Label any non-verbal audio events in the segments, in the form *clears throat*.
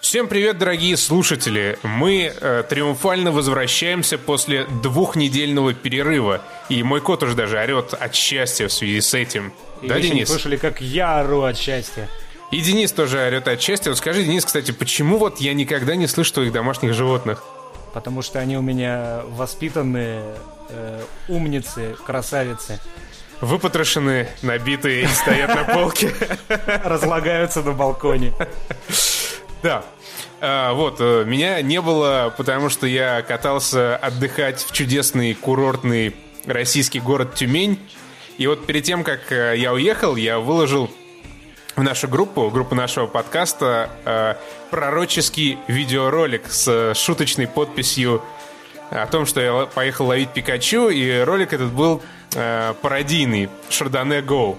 Всем привет, дорогие слушатели! Мы э, триумфально возвращаемся после двухнедельного перерыва. И мой кот уже даже орет от счастья в связи с этим. И да, вы Денис? слышали, как я ору от счастья. И Денис тоже орет от счастья. Вот скажи, Денис, кстати, почему вот я никогда не слышу твоих домашних животных? Потому что они у меня воспитанные, э, умницы, красавицы. Выпотрошены, набитые и стоят на полке. *laughs* Разлагаются на балконе. *laughs* Да. А, вот, э, меня не было, потому что я катался отдыхать в чудесный курортный российский город Тюмень. И вот перед тем, как э, я уехал, я выложил в нашу группу, группу нашего подкаста, э, пророческий видеоролик с шуточной подписью о том, что я поехал ловить Пикачу, и ролик этот был э, пародийный «Шардоне Гоу».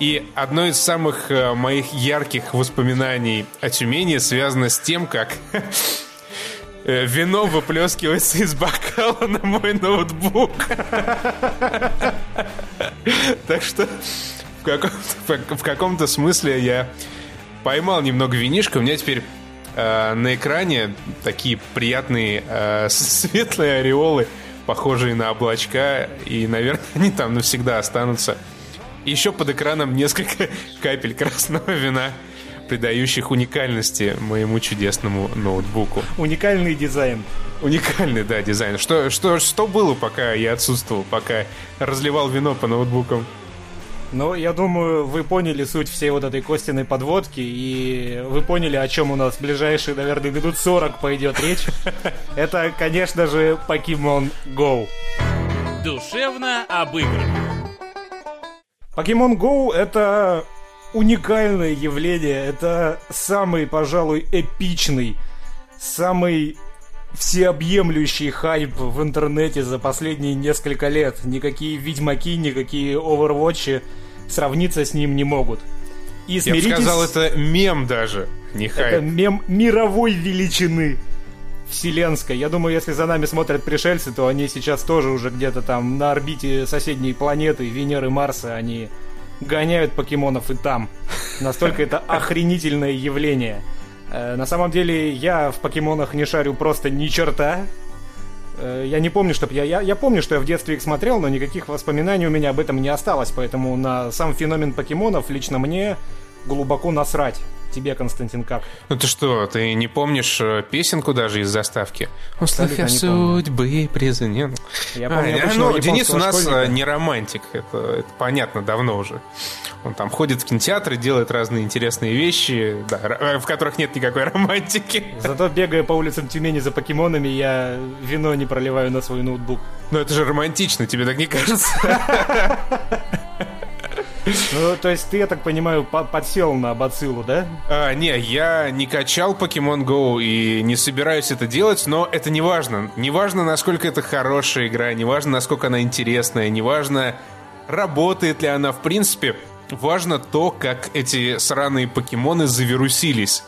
И одно из самых э, моих ярких воспоминаний о Тюмени связано с тем, как *laughs* э, вино выплескивается из бокала на мой ноутбук. *laughs* Так что в каком-то, в каком-то смысле я поймал немного винишка. У меня теперь э, на экране такие приятные э, *laughs* светлые ореолы, похожие на облачка. И, наверное, они там навсегда останутся. Еще под экраном несколько *laughs* капель красного вина, придающих уникальности моему чудесному ноутбуку. Уникальный дизайн. Уникальный, да, дизайн. Что, что, что было, пока я отсутствовал, пока разливал вино по ноутбукам? Ну, я думаю, вы поняли суть всей вот этой Костиной подводки, и вы поняли, о чем у нас в ближайшие, наверное, минут 40 пойдет речь. Это, конечно же, Pokemon Go. Душевно обыграно. Pokemon Go — это уникальное явление, это самый, пожалуй, эпичный, самый всеобъемлющий хайп в интернете за последние несколько лет. Никакие Ведьмаки, никакие Overwatch сравниться с ним не могут. И Я бы смиритесь, сказал, это мем даже, не это хайп. мем мировой величины. Вселенской. Я думаю, если за нами смотрят пришельцы, то они сейчас тоже уже где-то там на орбите соседней планеты, Венеры, Марса, они гоняют покемонов и там. Настолько это охренительное явление. Э, На самом деле я в покемонах не шарю просто ни черта. Э, Я не помню, чтоб я, я... Я помню, что я в детстве их смотрел, но никаких воспоминаний у меня об этом не осталось. Поэтому на сам феномен покемонов лично мне глубоко насрать. Тебе, Константин, как? Ну ты что, ты не помнишь э, песенку даже из заставки? Помню. судьбы признан. Я А, помню обычного ну, Денис у нас школьника. э, не романтик, это, это понятно давно уже. Он там ходит в кинотеатры, делает разные интересные вещи, да, в которых нет никакой *laughs* романтики. Зато бегая по улицам Тюмени за покемонами, я вино не проливаю на свой ноутбук. Но это же романтично, тебе так не кажется? *laughs* Ну, то есть ты, я так понимаю, по- подсел на бациллу, да? А, не, я не качал Pokemon Go и не собираюсь это делать, но это не важно. Не важно, насколько это хорошая игра, не важно, насколько она интересная, не важно, работает ли она в принципе. Важно то, как эти сраные покемоны завирусились.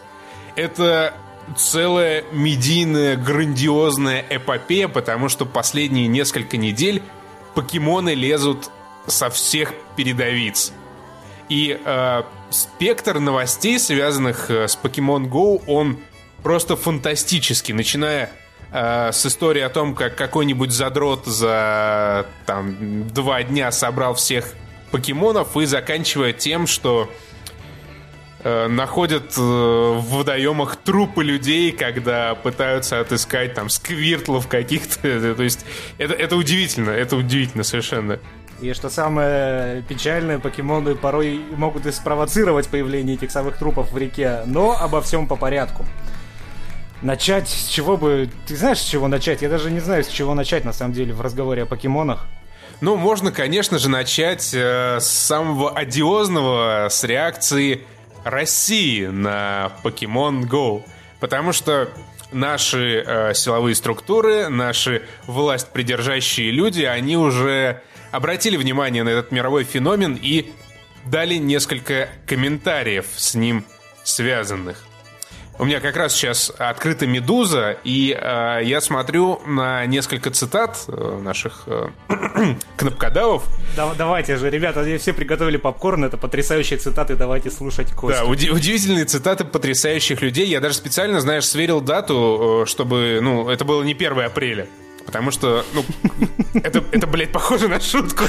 Это целая медийная, грандиозная эпопея, потому что последние несколько недель покемоны лезут со всех передовиц. И э, спектр новостей, связанных э, с Pokemon Go, он просто фантастический. Начиная э, с истории о том, как какой-нибудь задрот за там, два дня собрал всех покемонов, и заканчивая тем, что э, находят э, в водоемах трупы людей, когда пытаются отыскать там сквиртлов каких-то. *laughs* То есть это, это удивительно, это удивительно совершенно. И что самое печальное, покемоны порой могут и спровоцировать появление этих самых трупов в реке, но обо всем по порядку. Начать с чего бы... Ты знаешь, с чего начать? Я даже не знаю, с чего начать, на самом деле, в разговоре о покемонах. Ну, можно, конечно же, начать э, с самого одиозного, с реакции России на Pokemon Go. Потому что наши э, силовые структуры, наши власть придержащие люди, они уже обратили внимание на этот мировой феномен и дали несколько комментариев с ним связанных. У меня как раз сейчас открыта «Медуза», и э, я смотрю на несколько цитат э, наших э, *clears throat* кнопкодавов. Да, давайте же, ребята, все приготовили попкорн, это потрясающие цитаты, давайте слушать Костю. Да, уди- удивительные цитаты потрясающих людей. Я даже специально, знаешь, сверил дату, э, чтобы, ну, это было не 1 апреля. Потому что, ну, это, это, блядь, похоже на шутку.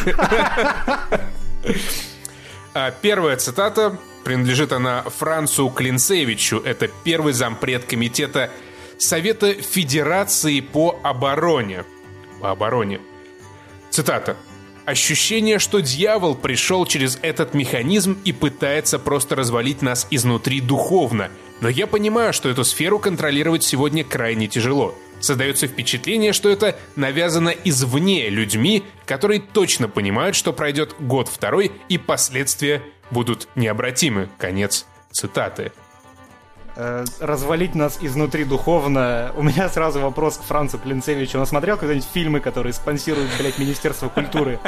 А Первая цитата принадлежит она Францу Клинцевичу. Это первый зампред комитета Совета Федерации по обороне. По обороне. Цитата. Ощущение, что дьявол пришел через этот механизм и пытается просто развалить нас изнутри духовно. Но я понимаю, что эту сферу контролировать сегодня крайне тяжело. Создается впечатление, что это навязано извне людьми, которые точно понимают, что пройдет год-второй и последствия будут необратимы. Конец цитаты. Э, развалить нас изнутри духовно. У меня сразу вопрос к Францу Клинцевичу. Он смотрел когда-нибудь фильмы, которые спонсируют, блядь, Министерство культуры?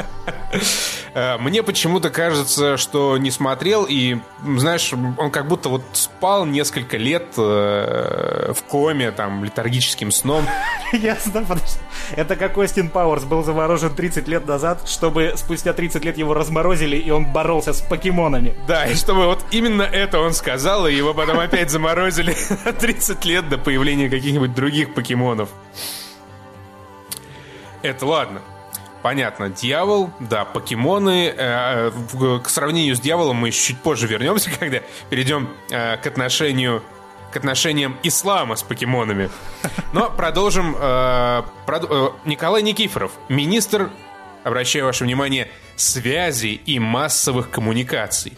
Э, Мне почему-то кажется, что не смотрел, и, знаешь, он как будто вот спал несколько лет э, в коме, там, летаргическим сном. *laughs* Ясно, подожди. Это как Остин Пауэрс был заморожен 30 лет назад, чтобы спустя 30 лет его разморозили, и он боролся с покемонами. Да, и чтобы вот именно это он сказал, и его потом опять заморозили *laughs* на 30 *laughs* лет до появления каких-нибудь других покемонов. Это ладно. Понятно, дьявол, да, покемоны. э, к сравнению с дьяволом мы чуть позже вернемся, *laughs* когда перейдем э, к отношению к отношениям ислама с покемонами. Но продолжим. э, прод- э, Николай Никифоров, министр, обращаю ваше внимание, связи и массовых коммуникаций.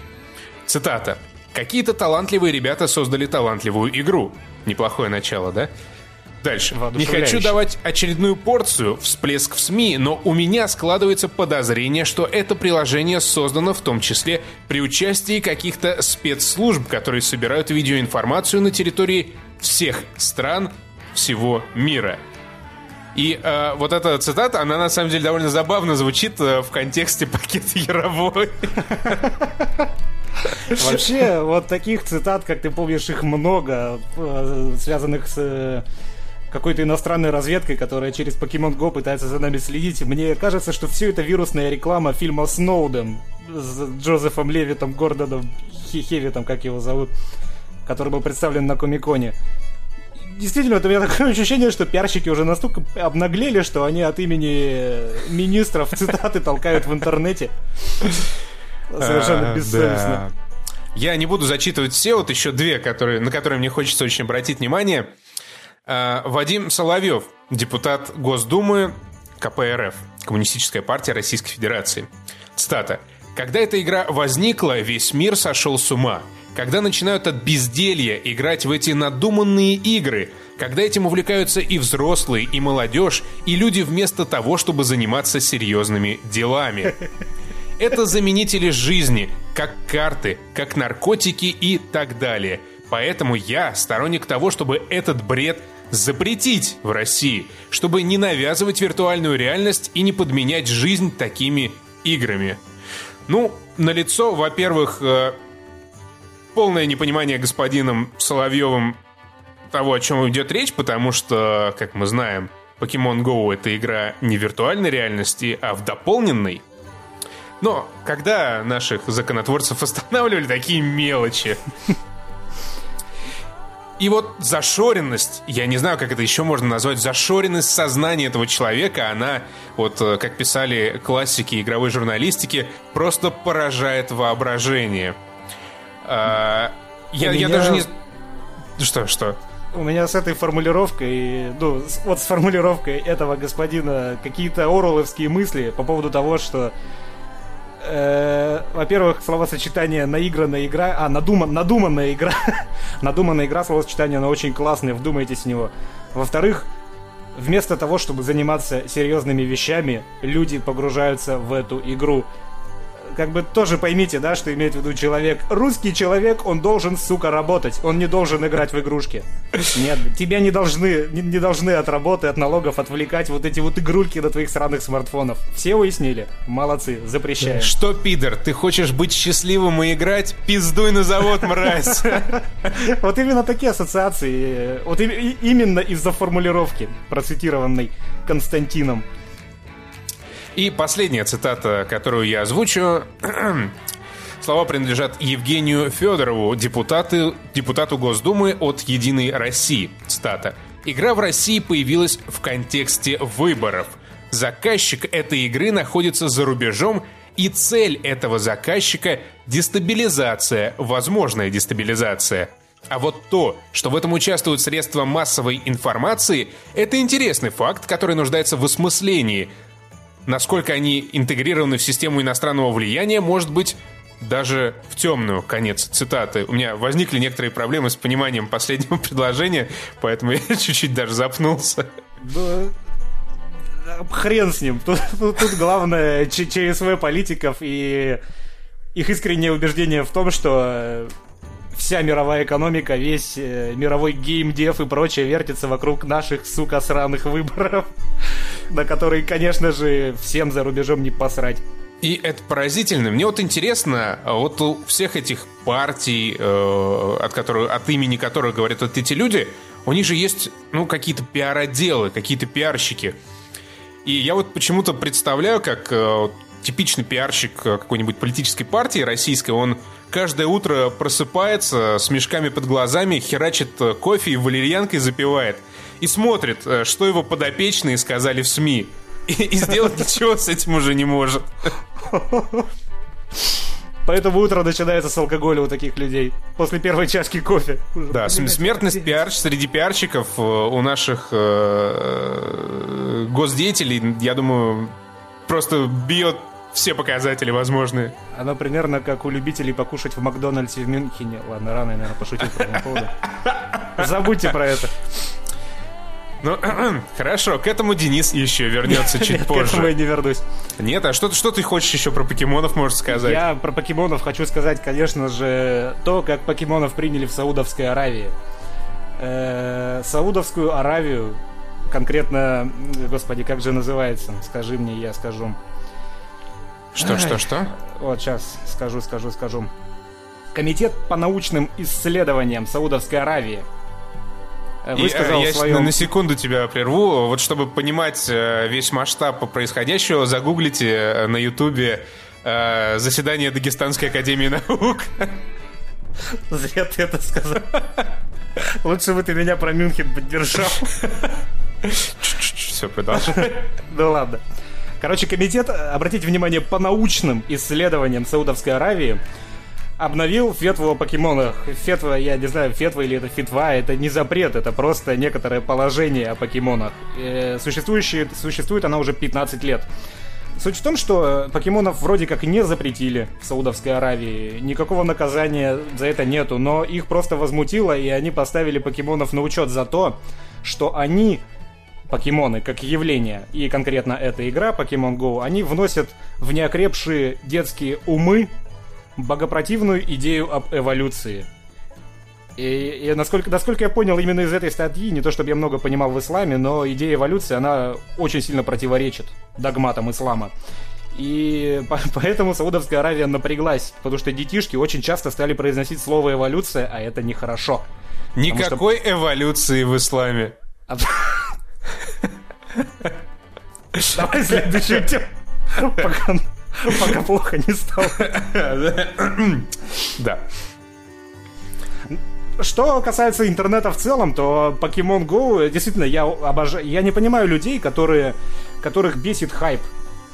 Цитата. «Какие-то талантливые ребята создали талантливую игру». Неплохое начало, да? Дальше. Не хочу давать очередную порцию, всплеск в СМИ, но у меня складывается подозрение, что это приложение создано в том числе при участии каких-то спецслужб, которые собирают видеоинформацию на территории всех стран всего мира. И э, вот эта цитата, она на самом деле довольно забавно звучит э, в контексте *laughs* пакета Яровой. *laughs* Вообще, вот таких цитат, как ты помнишь, их много, э, связанных с э, какой-то иностранной разведкой, которая через Pokemon Go пытается за нами следить. Мне кажется, что все это вирусная реклама фильма «Сноуден» с Джозефом Левитом Гордоном, Хе- Хевитом, как его зовут, который был представлен на Комиконе. Действительно, вот у меня такое *laughs* ощущение, что пиарщики уже настолько обнаглели, что они от имени министров цитаты толкают в интернете. Совершенно А, бессовестно. Я не буду зачитывать все, вот еще две, которые, на которые мне хочется очень обратить внимание. А, Вадим Соловьев, депутат Госдумы КПРФ, Коммунистическая партия Российской Федерации. Цитата. «Когда эта игра возникла, весь мир сошел с ума. Когда начинают от безделья играть в эти надуманные игры, когда этим увлекаются и взрослые, и молодежь, и люди вместо того, чтобы заниматься серьезными делами. Это заменители жизни, как карты, как наркотики и так далее. Поэтому я сторонник того, чтобы этот бред запретить в России, чтобы не навязывать виртуальную реальность и не подменять жизнь такими играми. Ну, налицо, во-первых, э, полное непонимание господином Соловьевым того, о чем идет речь, потому что, как мы знаем, Pokemon Go это игра не в виртуальной реальности, а в дополненной. Но когда наших законотворцев останавливали такие мелочи? И вот зашоренность, я не знаю, как это еще можно назвать, зашоренность сознания этого человека, она, вот э, как писали классики игровой журналистики, просто поражает воображение. А, я, У я меня- даже не... Что, что? У меня с этой формулировкой, ну, вот с формулировкой этого господина какие-то орловские мысли по поводу того, что, э, во-первых, словосочетание наигранная игра, а, надуман, надуманная игра, *laughs* надуманная игра, словосочетание, оно очень классное, вдумайтесь в него. Во-вторых, вместо того, чтобы заниматься серьезными вещами, люди погружаются в эту игру. Как бы тоже поймите, да, что имеет в виду человек. Русский человек, он должен, сука, работать. Он не должен играть в игрушки. Нет, тебя не должны, не, не должны от работы, от налогов отвлекать вот эти вот игрульки на твоих сраных смартфонов. Все уяснили? Молодцы, запрещаем. Что, пидор, ты хочешь быть счастливым и играть? Пиздуй на завод, мразь! *laughs* Вот именно такие ассоциации. Вот именно из-за формулировки, процитированной Константином. И последняя цитата, которую я озвучу. *clears throat* Слова принадлежат Евгению Федорову, депутату, депутату Госдумы от «Единой России». Цитата. «Игра в России появилась в контексте выборов. Заказчик этой игры находится за рубежом, и цель этого заказчика – дестабилизация, возможная дестабилизация. А вот то, что в этом участвуют средства массовой информации, это интересный факт, который нуждается в осмыслении – насколько они интегрированы в систему иностранного влияния, может быть даже в темную, конец цитаты. У меня возникли некоторые проблемы с пониманием последнего *laughs* предложения, поэтому *laughs* я чуть-чуть даже запнулся. Да, хрен с ним. Тут, тут, тут главное *laughs* ЧСВ политиков и их искреннее убеждение в том, что вся мировая экономика, весь э, мировой геймдев и прочее вертится вокруг наших, сука, сраных выборов, на которые, конечно же, всем за рубежом не посрать. И это поразительно. Мне вот интересно, а вот у всех этих партий, э, от, которых, от имени которых говорят вот эти люди, у них же есть, ну, какие-то пиар-отделы, какие-то пиарщики. И я вот почему-то представляю, как э, типичный пиарщик какой-нибудь политической партии российской, он каждое утро просыпается с мешками под глазами, херачит кофе и валерьянкой запивает. И смотрит, э, что его подопечные сказали в СМИ. И, и сделать *laughs* ничего с этим уже не может. Поэтому утро начинается с алкоголя у таких людей. После первой чашки кофе. Да, смертность пиар среди пиарщиков э, у наших э, госдеятелей, я думаю, просто бьет все показатели возможные. Оно примерно как у любителей покушать в Макдональдсе в Мюнхене. Ладно, рано я, наверное, пошутил по этому поводу. *laughs* Забудьте про это. Ну, *clears throat* хорошо, к этому Денис еще вернется *laughs* чуть позже. К этому я не вернусь. Нет, а что, что ты хочешь еще про покемонов можешь сказать? Я про покемонов хочу сказать, конечно же, то, как покемонов приняли в Саудовской Аравии. Э, Саудовскую Аравию, конкретно, господи, как же называется? Скажи мне, я скажу. Что, Ай. что, что? Вот сейчас скажу, скажу, скажу. Комитет по научным исследованиям Саудовской Аравии э, высказал И, я своем... на секунду тебя прерву. Вот чтобы понимать э, весь масштаб происходящего, загуглите э, на ютубе заседание Дагестанской академии наук. *laughs* Зря ты это сказал. *laughs* Лучше бы ты меня про Мюнхен поддержал. *laughs* Все, продолжай. Ну ладно. Короче, комитет, обратите внимание, по научным исследованиям Саудовской Аравии обновил фетву о покемонах. Фетва, я не знаю, фетва или это фитва, это не запрет, это просто некоторое положение о покемонах. Э, существующее, существует она уже 15 лет. Суть в том, что покемонов вроде как не запретили в Саудовской Аравии. Никакого наказания за это нету, но их просто возмутило, и они поставили покемонов на учет за то, что они покемоны как явление, и конкретно эта игра Pokemon Go, они вносят в неокрепшие детские умы богопротивную идею об эволюции. И, и насколько, насколько я понял именно из этой статьи, не то чтобы я много понимал в исламе, но идея эволюции, она очень сильно противоречит догматам ислама. И по *laughs* поэтому Саудовская Аравия напряглась, потому что детишки очень часто стали произносить слово эволюция, а это нехорошо. Никакой что... эволюции в исламе. *laughs* Давай следующую тему. *laughs* *laughs* Пока, плохо не стало. Да. Что касается интернета в целом, то Pokemon Go, действительно, я обожаю... Я не понимаю людей, которые, которых бесит хайп.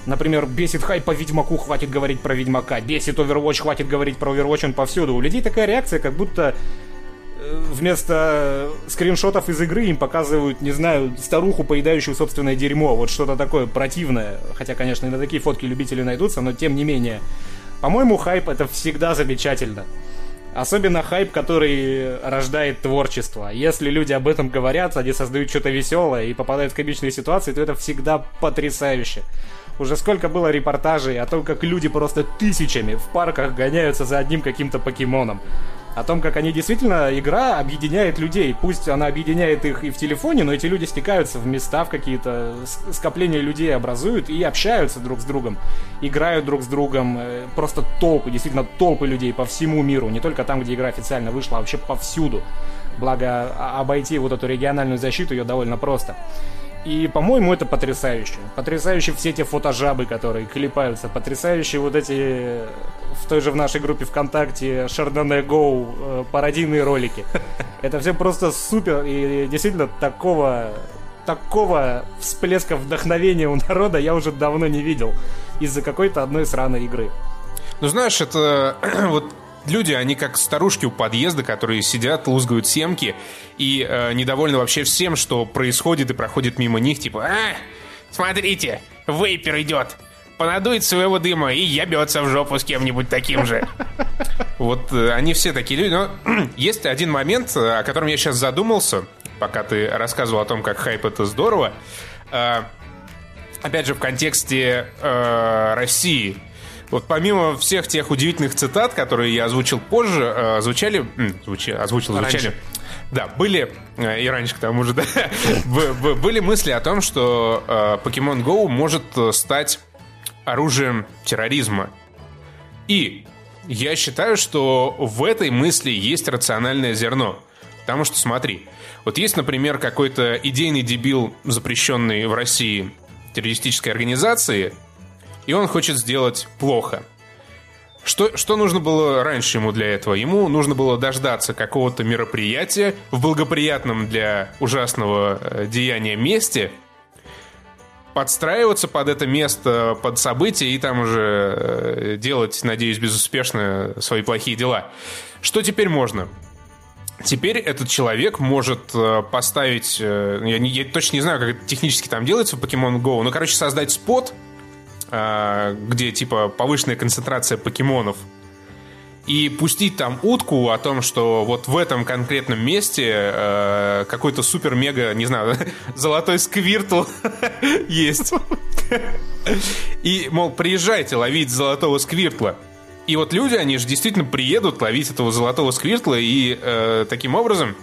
Например, бесит хайп по Ведьмаку, хватит говорить про Ведьмака. Бесит Overwatch, хватит говорить про Overwatch, он повсюду. У людей такая реакция, как будто вместо скриншотов из игры им показывают, не знаю, старуху, поедающую собственное дерьмо. Вот что-то такое противное. Хотя, конечно, и на такие фотки любители найдутся, но тем не менее. По-моему, хайп это всегда замечательно. Особенно хайп, который рождает творчество. Если люди об этом говорят, они создают что-то веселое и попадают в комичные ситуации, то это всегда потрясающе. Уже сколько было репортажей о том, как люди просто тысячами в парках гоняются за одним каким-то покемоном о том, как они действительно, игра объединяет людей. Пусть она объединяет их и в телефоне, но эти люди стекаются в места, в какие-то скопления людей образуют и общаются друг с другом, играют друг с другом. Э, просто толпы, действительно толпы людей по всему миру, не только там, где игра официально вышла, а вообще повсюду. Благо, а, обойти вот эту региональную защиту ее довольно просто. И, по-моему, это потрясающе. Потрясающе все те фотожабы, которые клепаются. Потрясающие вот эти в той же в нашей группе ВКонтакте Шардоне Гоу э, пародийные ролики. *laughs* Это все просто супер. И действительно такого такого всплеска вдохновения у народа я уже давно не видел из-за какой-то одной сраной игры. Ну, знаешь, это *clears throat* вот люди, они как старушки у подъезда, которые сидят, лузгают семки и э, недовольны вообще всем, что происходит и проходит мимо них, типа, а, смотрите, вейпер идет, понадует своего дыма и ябется в жопу с кем-нибудь таким же. *laughs* Вот э, они все такие люди. Но *clears throat* есть один момент, о котором я сейчас задумался, пока ты рассказывал о том, как хайп это здорово. Э, опять же, в контексте э, России – вот помимо всех тех удивительных цитат, которые я озвучил позже, э, звучали... Звучи, озвучил, звучали... Раньше. Да, были, э, и раньше к тому же, *laughs* да, были мысли о том, что э, Pokemon Go может стать оружием терроризма. И я считаю, что в этой мысли есть рациональное зерно. Потому что, смотри, вот есть, например, какой-то идейный дебил, запрещенный в России террористической организации, и он хочет сделать плохо. Что, что нужно было раньше ему для этого? Ему нужно было дождаться какого-то мероприятия в благоприятном для ужасного э, деяния месте, подстраиваться под это место, под события и там уже э, делать, надеюсь, безуспешно свои плохие дела. Что теперь можно? Теперь этот человек может э, поставить, я, не, я точно не знаю, как это технически там делается в Pokemon Go, но, короче, создать спот, где типа повышенная концентрация покемонов, и пустить там утку о том, что вот в этом конкретном месте э, какой-то супер-мега, не знаю, *laughs* золотой сквиртл *laughs* есть. И, мол, приезжайте ловить золотого сквиртла. И вот люди, они же действительно приедут ловить этого золотого сквиртла, и э, таким образом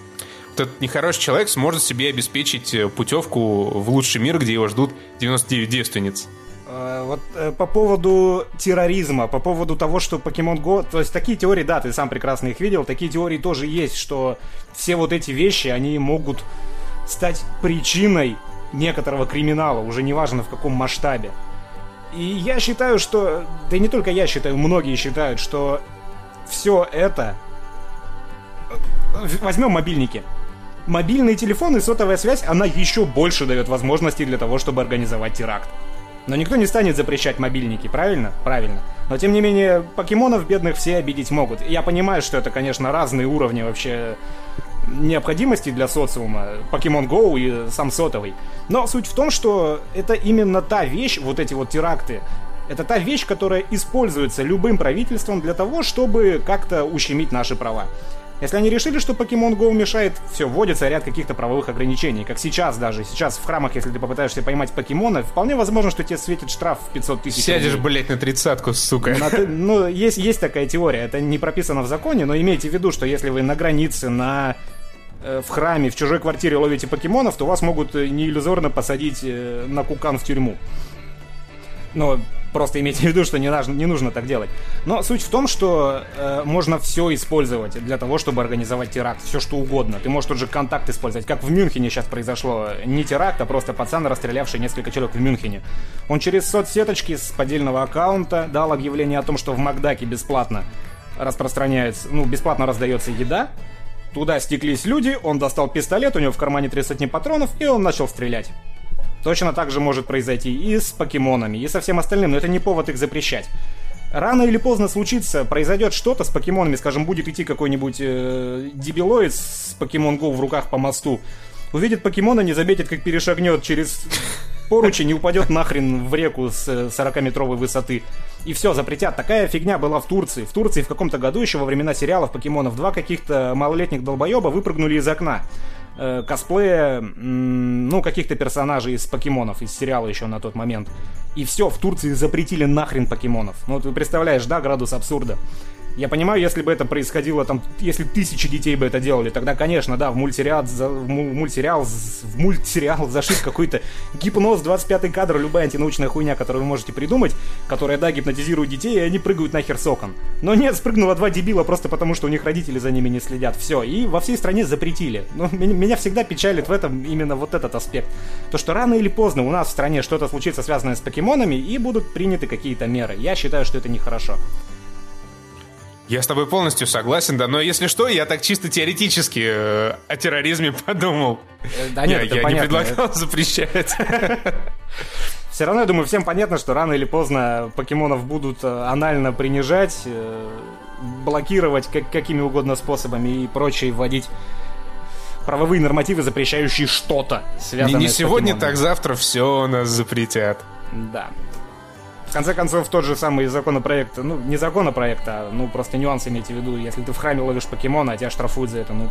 вот этот нехороший человек сможет себе обеспечить путевку в лучший мир, где его ждут 99 девственниц. Э, вот э, по поводу терроризма, по поводу того, что Pokemon Go... То есть такие теории, да, ты сам прекрасно их видел, такие теории тоже есть, что все вот эти вещи, они могут стать причиной некоторого криминала, уже неважно в каком масштабе. И я считаю, что... Да и не только я считаю, многие считают, что все это... Э, возьмем мобильники. Мобильные телефоны сотовая связь, она еще больше дает возможностей для того, чтобы организовать теракт. Но никто не станет запрещать мобильники, правильно? Правильно. Но тем не менее, покемонов бедных все обидеть могут. Я понимаю, что это, конечно, разные уровни вообще необходимости для социума, Pokemon Go и сам сотовый. Но суть в том, что это именно та вещь, вот эти вот теракты, это та вещь, которая используется любым правительством для того, чтобы как-то ущемить наши права. Если они решили, что Pokemon Go мешает, все, вводится ряд каких-то правовых ограничений. Как сейчас даже. Сейчас в храмах, если ты попытаешься поймать покемона, вполне возможно, что тебе светит штраф в 500 тысяч Сядешь, рублей. блядь, на тридцатку, сука. На, ну, есть, есть такая теория. Это не прописано в законе, но имейте в виду, что если вы на границе, на э, в храме, в чужой квартире ловите покемонов, то вас могут э, не иллюзорно посадить э, на кукан в тюрьму. Но Просто имейте в виду, что не нужно, не нужно так делать. Но суть в том, что э, можно все использовать для того, чтобы организовать теракт. Все что угодно. Ты можешь тот же контакт использовать. Как в Мюнхене сейчас произошло. Не теракт, а просто пацан, расстрелявший несколько человек в Мюнхене. Он через соцсеточки с поддельного аккаунта дал объявление о том, что в Макдаке бесплатно распространяется, ну, бесплатно раздается еда. Туда стеклись люди, он достал пистолет, у него в кармане три сотни патронов, и он начал стрелять. Точно так же может произойти и с покемонами, и со всем остальным, но это не повод их запрещать. Рано или поздно случится, произойдет что-то с покемонами, скажем, будет идти какой-нибудь э, дебилоид с покемон Go в руках по мосту, увидит покемона, не заметит, как перешагнет через поручень и упадет нахрен в реку с 40-метровой высоты. И все, запретят. Такая фигня была в Турции. В Турции в каком-то году еще во времена сериалов «Покемонов 2» каких-то малолетних долбоеба выпрыгнули из окна. Э, косплея, ну, каких-то персонажей из покемонов, из сериала еще на тот момент. И все, в Турции запретили нахрен покемонов. Ну, ты представляешь, да, градус абсурда. Я понимаю, если бы это происходило, там, если тысячи детей бы это делали, тогда, конечно, да, в мультсериал, в му- мультсериал, в мультсериал зашит какой-то гипноз, 25 кадр, любая антинаучная хуйня, которую вы можете придумать, которая, да, гипнотизирует детей, и они прыгают нахер с окон. Но нет, спрыгнуло два дебила просто потому, что у них родители за ними не следят. Все, и во всей стране запретили. Но меня, меня всегда печалит в этом именно вот этот аспект. То, что рано или поздно у нас в стране что-то случится, связанное с покемонами, и будут приняты какие-то меры. Я считаю, что это нехорошо. Я с тобой полностью согласен, да, но если что, я так чисто теоретически э, о терроризме *laughs* подумал. Э, Да нет, я это я не понятно. предлагал запрещать. *laughs* Все равно, я думаю, всем понятно, что рано или поздно покемонов будут э, анально принижать, э, блокировать как, какими угодно способами и прочее, вводить правовые нормативы, запрещающие что-то, Не, связанное не с сегодня, так завтра все у нас запретят. Да. В конце концов, тот же самый законопроект, ну, не законопроект, а, ну, просто нюанс имейте в виду, если ты в храме ловишь покемона, а тебя штрафуют за это, ну,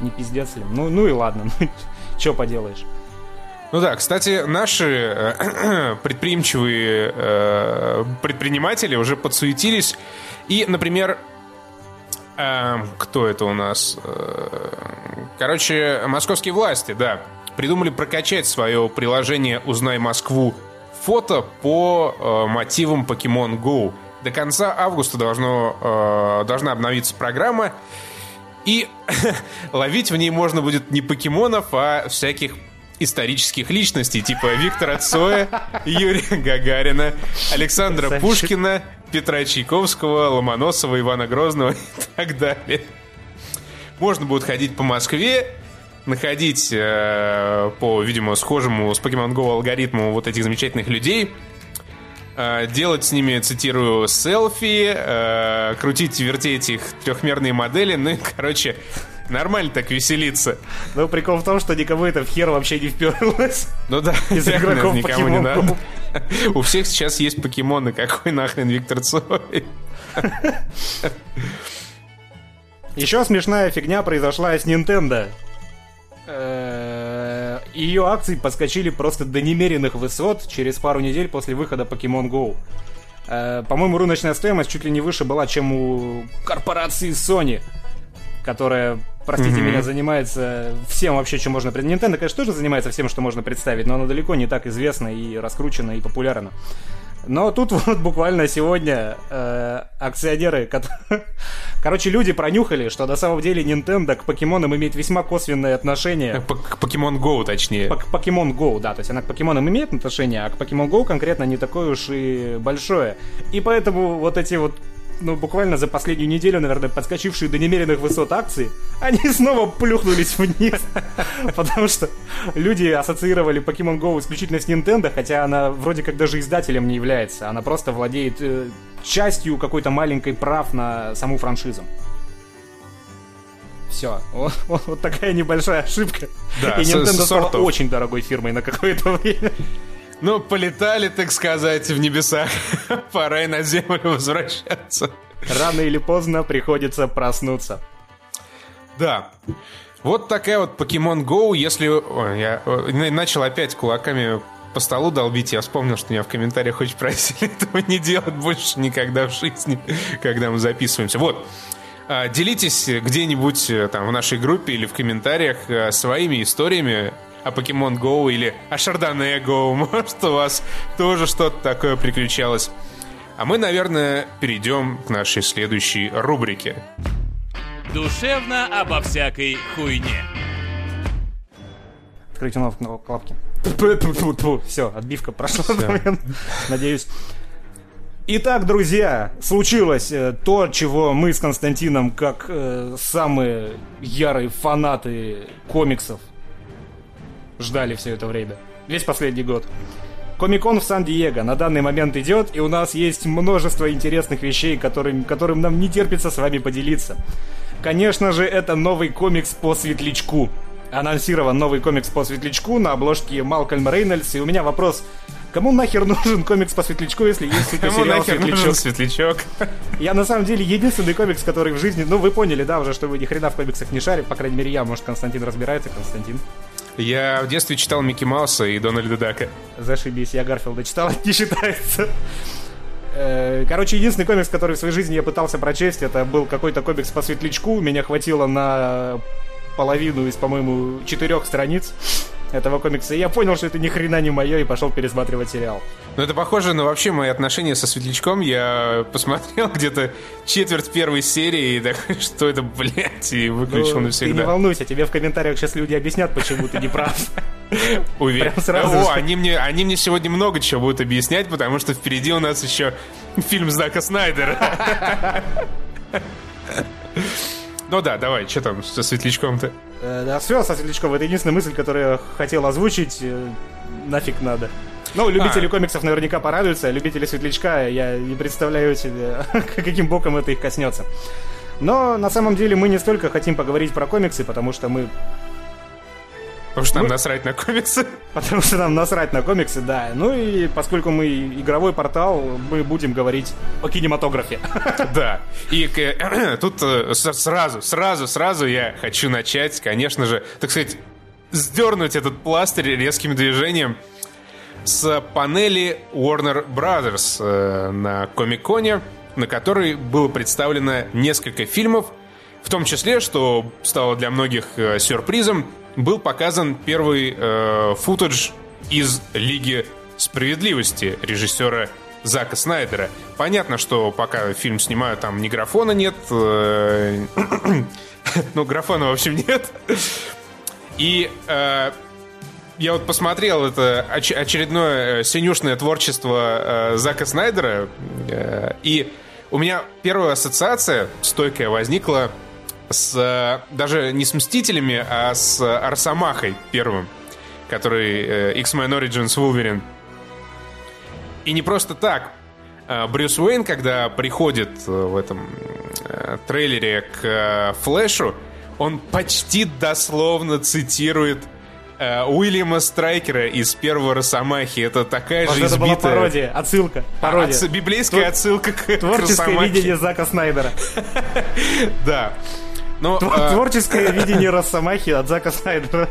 не пиздец ли? Ну, ну и ладно, *laughs* ну, чё поделаешь. Ну да, кстати, наши э, *clears throat* предприимчивые э, предприниматели уже подсуетились. И, например, э, кто это у нас? Э, Короче, московские власти, да, придумали прокачать свое приложение «Узнай Москву» фото по э, мотивам Pokemon Go. До конца августа должно, э, должна обновиться программа, и *laughs* ловить в ней можно будет не покемонов, а всяких исторических личностей, типа Виктора Цоя, *laughs* Юрия Гагарина, Александра Красавчик. Пушкина, Петра Чайковского, Ломоносова, Ивана Грозного *laughs* и так далее. Можно будет ходить по Москве, находить э, по, видимо, схожему с Pokemon Go алгоритму вот этих замечательных людей, э, делать с ними, цитирую, селфи, э, крутить, вертеть их трехмерные модели, ну и, короче, нормально так веселиться. Ну, прикол в том, что никому это в хер вообще не вперлось. Ну да, *laughs* Из игроков никому не надо. *laughs* У всех сейчас есть покемоны, какой нахрен Виктор Цой? Еще смешная фигня произошла с Nintendo. Э, Ее акции подскочили просто до немеренных высот через пару недель после выхода Pokemon Go. Э, По-моему, рыночная стоимость чуть ли не выше была, чем у корпорации Sony, которая, простите Мгм. меня, занимается всем вообще, чем можно представить. Nintendo, конечно, тоже занимается всем, что можно представить, но она далеко не так известна и раскручена и популярна. Но тут *laughs* вот буквально сегодня э, акционеры, кот- *laughs* короче, люди пронюхали, что на самом деле Nintendo к покемонам имеет весьма косвенное отношение. К Pokemon Go, точнее. К Pokemon Go, да, то есть она к покемонам имеет отношение, а к Pokemon Go конкретно не такое уж и большое. И поэтому вот эти вот, ну, буквально за последнюю неделю, наверное, подскочившие до немеренных высот акции, они *laughs* снова плюхнулись вниз. *laughs* Потому что люди ассоциировали Pokemon Go исключительно с Nintendo, хотя она вроде как даже издателем не является. Она просто владеет э, частью какой-то маленькой прав на саму франшизу. Все. *laughs* Вот, вот- такая небольшая ошибка. Да, И Nintendo стала очень дорогой фирмой на какое-то время. Ну, полетали, так сказать, в небесах. *laughs* Пора и на землю возвращаться. Рано или поздно приходится проснуться. Да. Вот такая вот Pokemon Go. Если... Ой, я на- начал опять кулаками по столу долбить, я вспомнил, что меня в комментариях очень просили *laughs* этого не делать больше никогда в жизни, когда мы записываемся. Вот. А, Делитесь где-нибудь э, там в нашей группе или в комментариях э, своими историями о Pokemon Go или о Chardonnay Go. Может, у вас тоже что-то такое приключалось. А мы, наверное, перейдем к нашей следующей рубрике. Душевно обо всякой хуйне. Откройте новую кнопки. Все, отбивка прошла. Надеюсь. Итак, друзья, случилось э, то, чего мы с Константином, как э, самые ярые фанаты комиксов, ждали все это время. Весь последний год. Комикон в Сан-Диего на данный момент идет, и у нас есть множество интересных вещей, которым, которым нам не терпится с вами поделиться. Конечно же, это новый комикс по Светлячку. Анонсирован новый комикс по Светлячку на обложке Малкольм Рейнольдс, и у меня вопрос Кому нахер нужен комикс по Светлячку, если есть *laughs* Кому нахер нужен Светлячок? *laughs* Я на самом деле единственный комикс, который в жизни... Ну, вы поняли, да, уже, что вы ни хрена в комиксах не шарите. По крайней мере, я. Может, Константин разбирается. Константин. Я в детстве читал Микки Мауса и Дональда Дака. Зашибись, я Гарфилда читал, *laughs* не считается. Э, короче, единственный комикс, который в своей жизни я пытался прочесть, это был какой-то комикс по светлячку. Меня хватило на половину из, по-моему, четырех страниц этого комикса. И я понял, что это ни хрена не мое, и пошел пересматривать сериал. Ну, это похоже на вообще мои отношения со Светлячком. Я посмотрел где-то четверть первой серии, и так, что это, блядь, и выключил ну, навсегда. Ты не волнуйся, тебе в комментариях сейчас люди объяснят, почему ты не прав. *laughs* Уверен. О, они мне, они мне сегодня много чего будут объяснять, потому что впереди у нас еще фильм Зака Снайдера. *laughs* Ну да, давай, что там со светлячком-то? Э, да, все, со светлячком. Это единственная мысль, которую я хотел озвучить. Э, нафиг надо. Ну, любители а. комиксов наверняка порадуются, любители светлячка, я не представляю себе, *laughs* каким боком это их коснется. Но на самом деле мы не столько хотим поговорить про комиксы, потому что мы Потому что нам мы... насрать на комиксы. Потому что нам насрать на комиксы, да. Ну и поскольку мы игровой портал, мы будем говорить о кинематографе. *laughs* Да. И *clears throat* тут э, сразу, сразу, сразу я хочу начать, конечно же, так сказать, сдернуть этот пластырь резким движением с панели Warner Brothers э, на Комик-Коне, на которой было представлено несколько фильмов, в том числе, что стало для многих э, сюрпризом, был показан первый э, футаж из Лиги Справедливости режиссера Зака Снайдера. Понятно, что пока фильм снимают, там ни графона нет. Э, *coughs* ну, графона, в общем, нет. И э, я вот посмотрел это оч- очередное э, синюшное творчество э, Зака Снайдера, э, и у меня первая ассоциация стойкая возникла с э, даже не с Мстителями, а с Арсамахой первым, который э, X-Men Origins Wolverine. И не просто так. Э, Брюс Уэйн, когда приходит в этом трейлере к Флэшу, он почти дословно цитирует Уильяма Страйкера из первого Росомахи. Это такая вот же это избитая... была пародия, отсылка. Пародия. А, библейская Твор... отсылка к Творческое видение Зака Снайдера. *laughs* Да. Но, Твор- а... Творческое видение Росомахи от Зака Снайдера.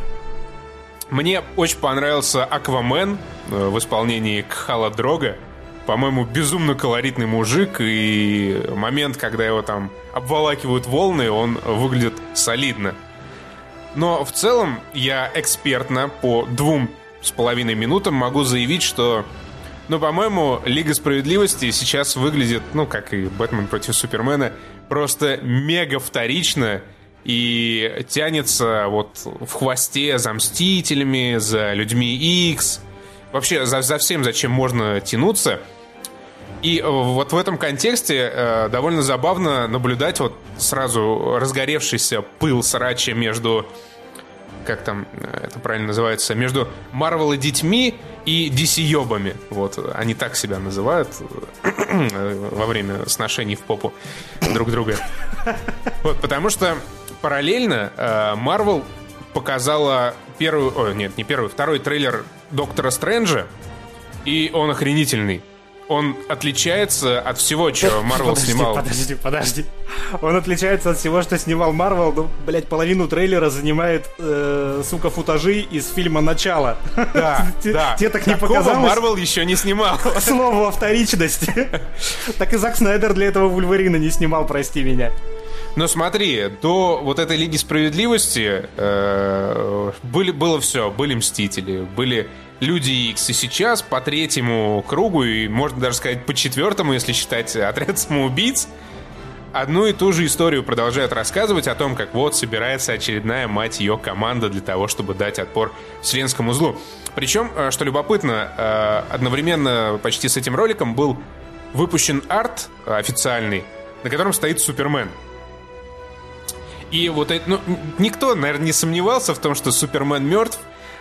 Мне очень понравился Аквамен э, в исполнении Кхала Дрога. По-моему, безумно колоритный мужик, и момент, когда его там обволакивают волны, он выглядит солидно. Но в целом я экспертно по двум с половиной минутам могу заявить, что, ну, по-моему, Лига Справедливости сейчас выглядит, ну, как и Бэтмен против Супермена, просто мега вторично и тянется вот в хвосте за Мстителями, за Людьми X, вообще за, за всем, зачем можно тянуться. И вот в этом контексте э, довольно забавно наблюдать вот сразу разгоревшийся пыл срача между как там э, это правильно называется, между Марвел и детьми и DC-ёбами. Вот, они так себя называют э, *clears throat* во время сношений в попу друг друга. Вот, потому что параллельно Марвел э, показала первую, о, нет, не первый, второй трейлер Доктора Стрэнджа, и он охренительный он отличается от всего, что *laughs* Марвел снимал. Подожди, подожди. Он отличается от всего, что снимал Марвел. Ну, блядь, половину трейлера занимает, э, сука, футажи из фильма «Начало». *laughs* Да, да. Тебе так не показалось? Марвел еще не снимал. *laughs* К слову о вторичности. Так и Зак Снайдер для этого Вульварина не снимал, прости меня. Но смотри, до вот этой Лиги Справедливости э, были, было все. Были Мстители, были Люди X. И сейчас по третьему кругу, и можно даже сказать по четвертому, если считать отряд самоубийц, одну и ту же историю продолжают рассказывать о том, как вот собирается очередная мать ее команда для того, чтобы дать отпор вселенскому злу. Причем, э, что любопытно, э, одновременно почти с этим роликом был выпущен арт официальный, на котором стоит Супермен. И вот это, ну, никто, наверное, не сомневался в том, что Супермен мертв,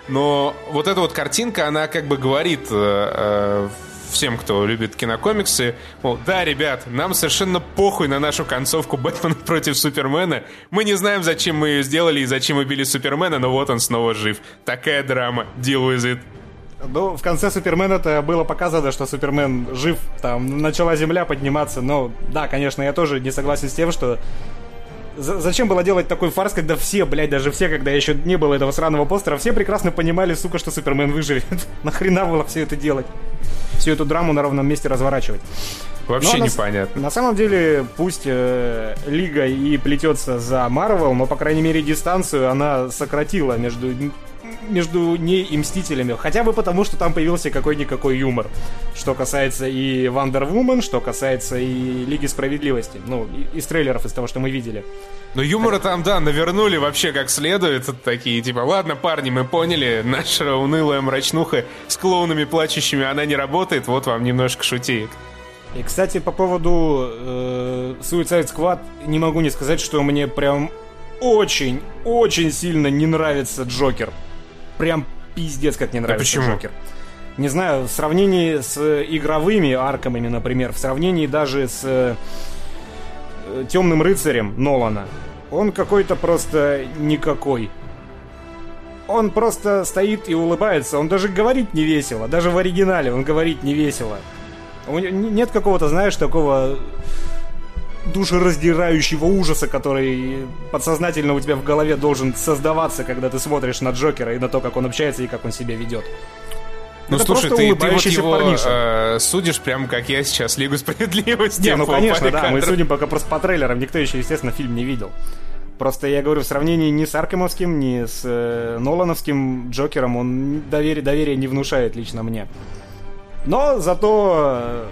но вот эта вот картинка, она как бы говорит э, э, всем, кто любит кинокомиксы, мол, да, ребят, нам совершенно похуй на нашу концовку Бэтмена против Супермена. Мы не знаем, зачем мы ее сделали и зачем убили Супермена, но вот он снова жив. Такая драма. Deal with it. Ну, в конце Супермена-то было показано, что Супермен жив, там начала Земля подниматься, но да, конечно, я тоже не согласен с тем, что зачем было делать такой фарс, когда все, блядь, даже все, когда еще не было этого сраного постера, все прекрасно понимали, сука, что Супермен выживет. *laughs* Нахрена было все это делать? Всю эту драму на ровном месте разворачивать. Вообще но непонятно. На, на самом деле, пусть э, Лига и плетется за Марвел, но, по крайней мере, дистанцию она сократила между между ней и Мстителями. Хотя бы потому, что там появился какой-никакой юмор. Что касается и Wonder Woman, что касается и Лиги Справедливости. Ну, из трейлеров, из того, что мы видели. Но юмора так... там, да, навернули вообще как следует. Такие, типа, ладно, парни, мы поняли, наша унылая мрачнуха с клоунами плачущими, она не работает, вот вам немножко шутеек. И, кстати, по поводу э, Suicide Squad, не могу не сказать, что мне прям очень-очень сильно не нравится Джокер прям пиздец как не нравится а почему? Джокер. Не знаю, в сравнении с игровыми арками, например, в сравнении даже с э, Темным рыцарем Нолана, он какой-то просто никакой. Он просто стоит и улыбается. Он даже говорит не весело. Даже в оригинале он говорит не весело. Нет какого-то, знаешь, такого душераздирающего ужаса, который подсознательно у тебя в голове должен создаваться, когда ты смотришь на Джокера и на то, как он общается и как он себя ведет. Ну Это слушай, ты, ты вот его э, судишь прям как я сейчас Лигу Справедливости. Не, ну конечно, да, мы судим пока просто по трейлерам, никто еще, естественно, фильм не видел. Просто я говорю, в сравнении ни с Аркемовским, ни с э, Нолановским Джокером он доверие, доверие не внушает лично мне. Но зато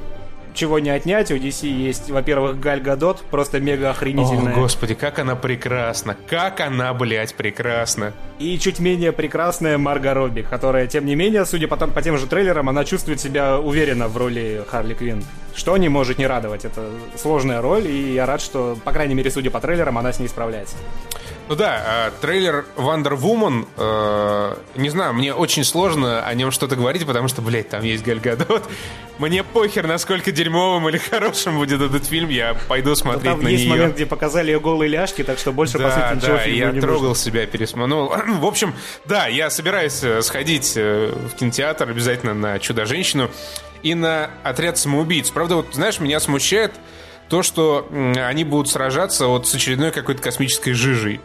чего не отнять. У DC есть, во-первых, Галь Гадот, просто мега охренительная. О, господи, как она прекрасна. Как она, блядь, прекрасна. И чуть менее прекрасная Марго Робби, которая, тем не менее, судя по, по тем же трейлерам, она чувствует себя уверенно в роли Харли Квинн. Что не может не радовать. Это сложная роль, и я рад, что, по крайней мере, судя по трейлерам, она с ней справляется. Ну да, а, трейлер Wonder Woman, э, не знаю, мне очень сложно о нем что-то говорить, потому что, блядь, там есть Галь Гадот. Мне похер, насколько дерьмовым или *laughs* хорошим будет этот фильм, я пойду смотреть там на есть нее. момент, где показали ее голые ляжки, так что больше, да, по сути, ничего да, я не трогал нужно. себя, пересмотрел. *clears throat* в общем, да, я собираюсь э, сходить э, в кинотеатр обязательно на «Чудо-женщину» и на «Отряд самоубийц». Правда, вот, знаешь, меня смущает то, что они будут сражаться вот с очередной какой-то космической жижей.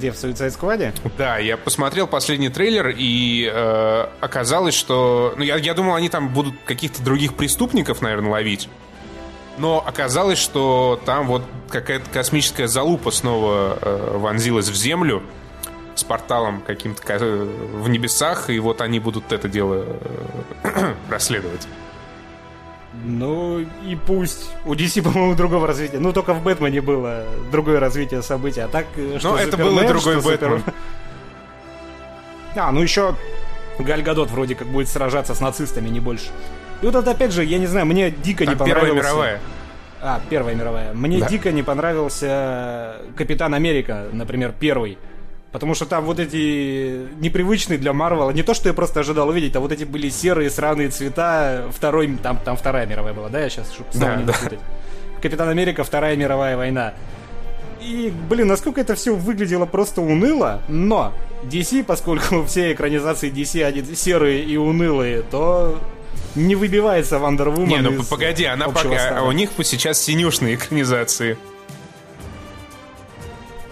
Где, в Suicide Squad? Да, я посмотрел последний трейлер, и э, оказалось, что... Ну, я, я думал, они там будут каких-то других преступников, наверное, ловить. Но оказалось, что там вот какая-то космическая залупа снова э, вонзилась в Землю с порталом каким-то в небесах, и вот они будут это дело э, *clears throat* расследовать. Ну и пусть. У DC, по-моему, другого развития. Ну, только в Бэтмене было другое развитие событий. А так, э, что Но это было другой Бэтмен. Супер... *laughs* А, ну еще Галь Гадот вроде как будет сражаться с нацистами, не больше. И вот это опять же, я не знаю, мне дико Там не понравилось. Первая мировая. А, Первая мировая. Мне да. дико не понравился Капитан Америка, например, первый. Потому что там вот эти непривычные для Марвела, не то, что я просто ожидал увидеть, а вот эти были серые сраные цвета. Второй, там, там Вторая мировая была, да, я сейчас чтобы снова да, не. Да. Капитан Америка, Вторая мировая война. И, блин, насколько это все выглядело просто уныло, но DC, поскольку *laughs* все экранизации DC они серые и унылые, то не выбивается Wonder Woman Не, ну погоди, она пока, а у них сейчас синюшные экранизации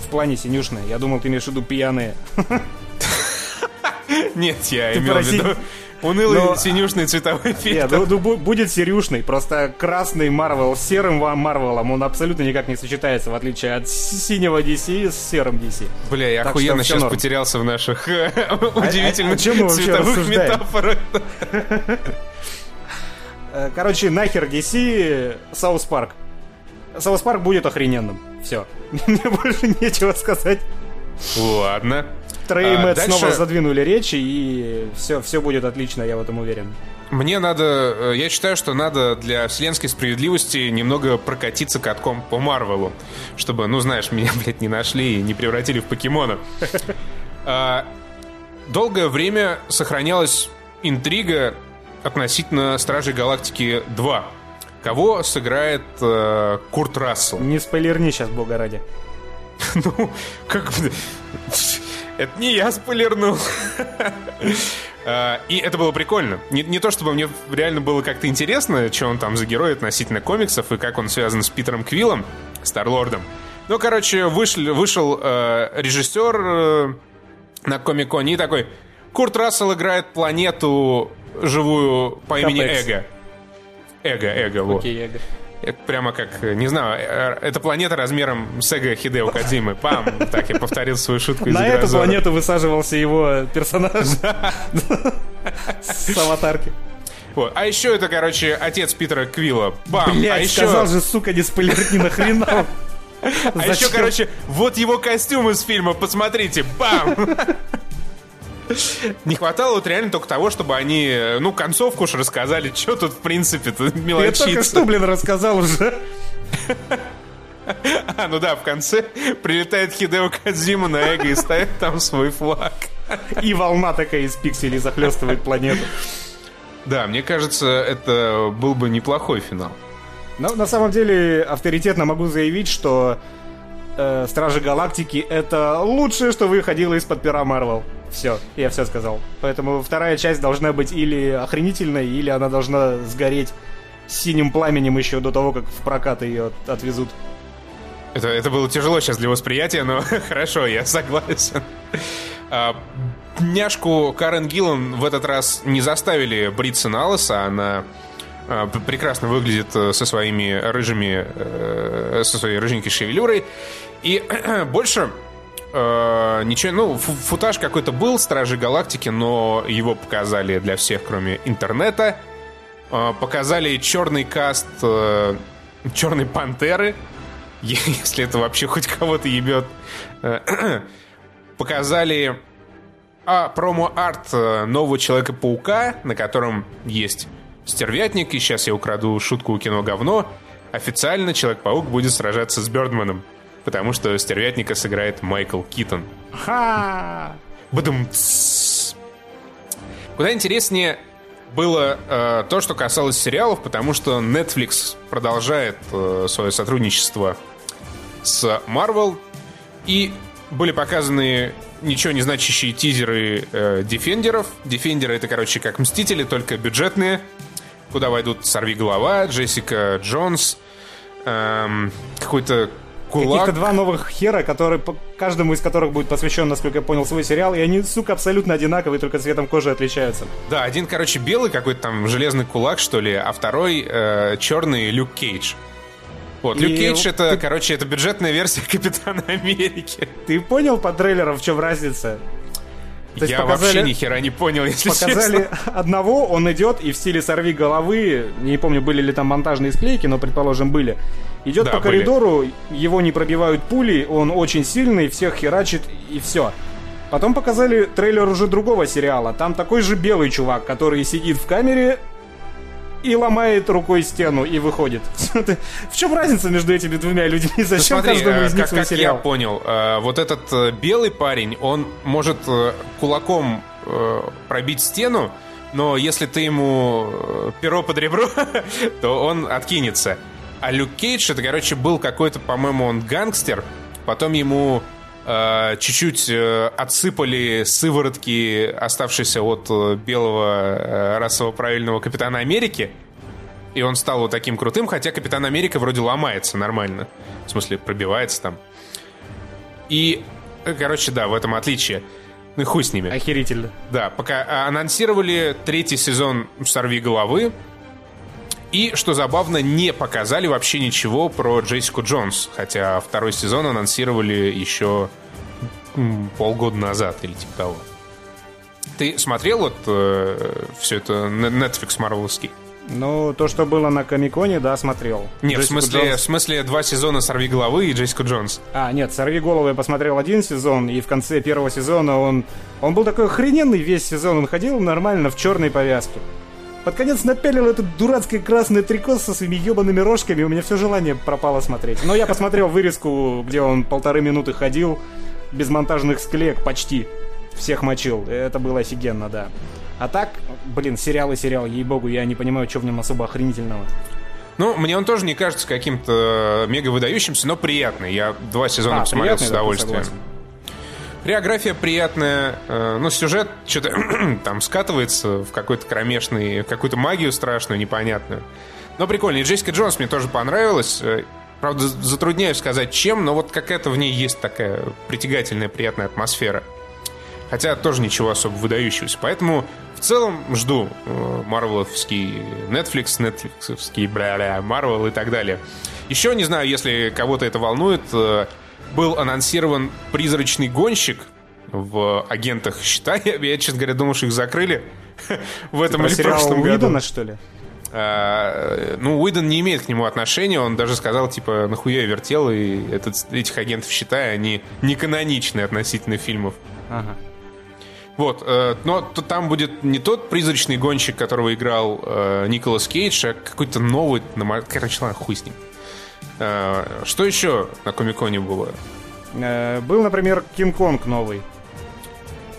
в плане синюшные. Я думал, ты имеешь в виду пьяные. *laughs* Нет, я имел в виду унылый Но... синюшный цветовой фильтр. Нет, ну, будет серюшный, просто красный Марвел с серым Марвелом, он абсолютно никак не сочетается, в отличие от синего DC с серым DC. Бля, я так охуенно сейчас норм. потерялся в наших удивительных *laughs* а, а, *laughs* цветовых метафорах. Э, короче, нахер DC, South Park. South Park будет охрененным. Все. *laughs* Мне больше нечего сказать. Ладно. Трей а, дальше... снова задвинули речи, и все, все будет отлично, я в этом уверен. Мне надо... Э, я считаю, что надо для вселенской справедливости немного прокатиться катком по Марвелу. Чтобы, ну, знаешь, *laughs* меня, блядь, не нашли и не превратили в покемона. *laughs* А, долгое время сохранялась интрига относительно Стражей Галактики 2. Кого сыграет э, Курт Рассел? Не спойлерни сейчас, бога ради. *laughs* ну, как бы... Это не я спойлернул. А, и это было прикольно. Не, не то, чтобы мне реально было как-то интересно, что он там за герой относительно комиксов и как он связан с Питером Квиллом, Старлордом. Ну, короче, вышел, вышел э, режиссер э, на Комик-Коне и такой... Курт Рассел играет планету живую по имени. Эго. Эго, Эго, вот. Окей, Эго. Это прямо как, не знаю, э, это планета размером с Эго Хидео Кадзимы. Пам! Так, я повторил свою шутку из На эту планету высаживался его персонаж с аватарки. Вот. А еще это, короче, отец Питера Квилла. Бам! а Блять, еще, сказал же, сука, не спойлерить ни нахрена. а еще, короче, вот его костюм из фильма, посмотрите. Бам! Не хватало вот реально только того, чтобы они, э, ну, концовку уж рассказали, что тут, в принципе-то, Я только что, мелочиться. блин, рассказал уже. А, ну да, в конце прилетает Хидео Кадзима на Эго и ставит там свой флаг. И волна такая из пикселей захлестывает планету. Да, мне кажется, это был бы неплохой финал. Но на самом деле авторитетно могу заявить, что э, Стражи Галактики это лучшее, что выходило из-под пера Марвел. Все, я все сказал. Поэтому вторая часть должна быть или охренительной, или она должна сгореть синим пламенем еще до того, как в прокат ее от- отвезут. Это, это было тяжело сейчас для восприятия, но *laughs* хорошо, я согласен. А, Няшку Карен Гиллан в этот раз не заставили бриться на лысо, она а, прекрасно выглядит э, со своими рыжими, э, со своей рыженькой шевелюрой. И *clears throat* больше э, ничего, ну, фу- футаж какой-то был, Стражи Галактики, но его показали для всех, кроме интернета. Э, Показали черный каст э, Черной Пантеры, *laughs* если это вообще хоть кого-то ебет. Э, *clears throat* Показали а, промо-арт э, нового Человека-паука, на котором есть стервятник, и сейчас я украду шутку у кино говно. Официально Человек-паук будет сражаться с Бёрдманом, потому что стервятника сыграет Майкл Китон. Ха! Бадум. Куда интереснее было э, то, что касалось сериалов, потому что Netflix продолжает э, свое сотрудничество с Marvel, и были показаны ничего не значащие тизеры э, Дефендеров. Дефендеры это, короче, как Мстители, только бюджетные, куда войдут Сорви Голова, Джессика Джонс, эм, какой-то кулак. Каких-то два новых хера, которые, по- каждому из которых будет посвящен, насколько я понял, свой сериал, и они, сука, абсолютно одинаковые, только цветом кожи отличаются. Да, один, короче, белый какой-то там железный кулак, что ли, а второй э, черный Люк Кейдж. Вот, И Люк Кейдж это, ты- короче, это бюджетная версия *laughs* Капитана Америки. Ты понял по трейлерам, в чем разница? То есть Я показали- вообще ни хера не понял, если Показали честно. одного, он идет и в стиле сорви головы, не помню, были ли там монтажные склейки, но, предположим, были. Идет Да, по были. коридору, его не пробивают пули, он очень сильный, всех херачит и все. Потом показали трейлер уже другого сериала. Там такой же белый чувак, который сидит в камере и ломает рукой стену и выходит. *laughs* В чем разница между этими двумя людьми? Ну, Зачем смотри, каждому э, из них как, свой как я понял, э, вот этот э, белый парень, он может кулаком пробить стену, но если ты ему перо под ребро, *laughs* то он откинется. А Люк Кейдж, это, короче, был какой-то, по-моему, он гангстер, потом ему чуть-чуть э, отсыпали сыворотки, оставшиеся от э, белого э, расово правильного Капитана Америки, и он стал вот таким крутым, хотя Капитан Америка вроде ломается нормально. В смысле, пробивается там. И, э, короче, да, в этом отличие. Ну и хуй с ними. Охерительно. Да, пока анонсировали третий сезон «Сорви головы», и, что забавно, не показали вообще ничего про Джессику Джонс, хотя второй сезон анонсировали еще полгода назад или типа того. Ты смотрел вот все это Netflix марвеловский? Ну, то, что было на Комиконе, да, смотрел. Нет, в смысле, Джонс- в смысле два сезона «Сорви головы» и Джессику Джонс. А, нет, «Сорви голову» я посмотрел один сезон, и в конце первого сезона он... Он был такой охрененный весь сезон, он ходил нормально в черной повязке. Под конец напялил это дурацкое красное трико со своими ебаными рожками, у меня все желание пропало смотреть. Но я посмотрел вырезку, где он полторы минуты ходил, без монтажных склеек почти. Всех мочил, это было офигенно, да. А так, блин, сериал и сериал, ей-богу, я не понимаю, что в нем особо охренительного. Ну, мне он тоже не кажется каким-то мега выдающимся, но приятный. Я два сезона А, посмотрел с да, удовольствием. согласен. Хореография приятная, э, ну, сюжет что-то *clears throat* там скатывается в какой-то кромешный, в какую-то магию страшную, непонятную. Но прикольно. И Джессика Джонс мне тоже понравилась. Э, правда, затрудняюсь сказать, чем, но вот какая-то в ней есть такая притягательная, приятная атмосфера. Хотя тоже ничего особо выдающегося. Поэтому в целом жду э, марвеловский Netflix, Netflixовский бля-бля, Марвел и так далее. Еще, не знаю, если кого-то это волнует, э, был анонсирован «Призрачный гонщик» в агентах счета. *laughs* Я, я, честно говоря, думал, что их закрыли *laughs* в этом Типа или сериал прошлом году. Уидона, что ли? А, ну, Уидон не имеет к нему отношения, он даже сказал, типа, нахуя я вертел, и этот, этих агентов считая, они не каноничны относительно фильмов. Ага. Вот, э, но то, там будет не тот призрачный гонщик, которого играл э, Николас Кейдж, а какой-то новый, короче, ладно, хуй с ним. Э, что еще на Комиконе было? Э, Был, например, Кинг-Конг новый.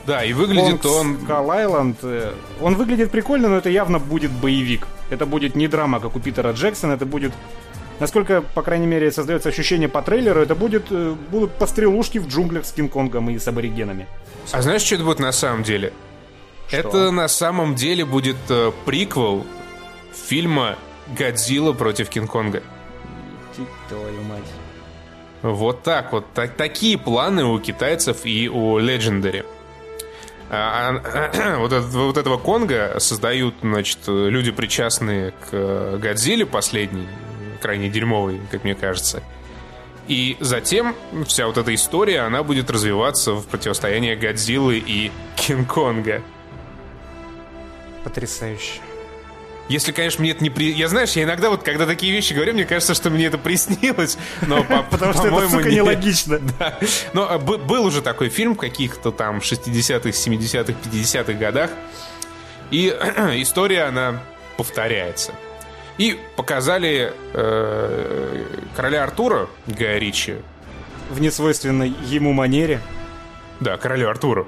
Да, и выглядит он... Кал Айленд. э, Он выглядит прикольно, но это явно будет боевик. Это будет не драма, как у Питера Джексона, это будет... Насколько, по крайней мере, создается ощущение по трейлеру, это будет, э, будут пострелушки в джунглях с Кинг-Конгом и с аборигенами. А знаешь, что это будет на самом деле? Что? Это на самом деле будет э, приквел фильма «Годзилла против Кинг-Конга». Ти- Твою мать. Вот так вот. Так- такие планы у китайцев и у Legendary. А, а, *clears throat* вот, этот- вот этого Конга создают, значит, люди, причастные к э, Годзилле последней, крайне дерьмовой, как мне кажется. И затем вся вот эта история, она будет развиваться в противостоянии Годзиллы и Кинг-Конга. Потрясающе. Если, конечно, мне это не при... Я, знаешь, я иногда вот, когда такие вещи говорю, мне кажется, что мне это приснилось, но, по- *laughs* Потому что это, сука, нелогично. *laughs* Да. Но бы- был уже такой фильм в каких-то там 60-х, 70-х, 50-х годах. И *clears throat* история, она повторяется. И показали э, короля Артура Гая Ричи. В несвойственной ему манере. Да, королю Артуру.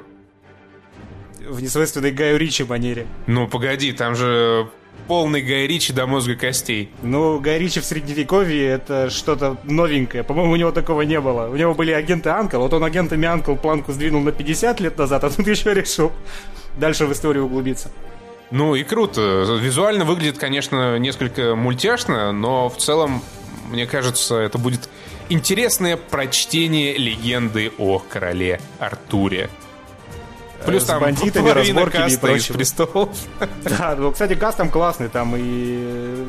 В несвойственной Гаю Ричи манере. Ну, погоди, там же полный Гай Ричи до мозга костей. Ну, Гай Ричи в Средневековье это что-то новенькое. По-моему, у него такого не было. У него были агенты Анкл. Вот он агентами Анкл планку сдвинул на 50 лет назад, а тут *laughs* еще решил дальше в историю углубиться. Ну и круто. Визуально выглядит, конечно, несколько мультяшно, но в целом, мне кажется, это будет интересное прочтение легенды о короле Артуре. Плюс там бандитами, разборками и прочим. престолов. Да, ну, кстати, каст там классный, там и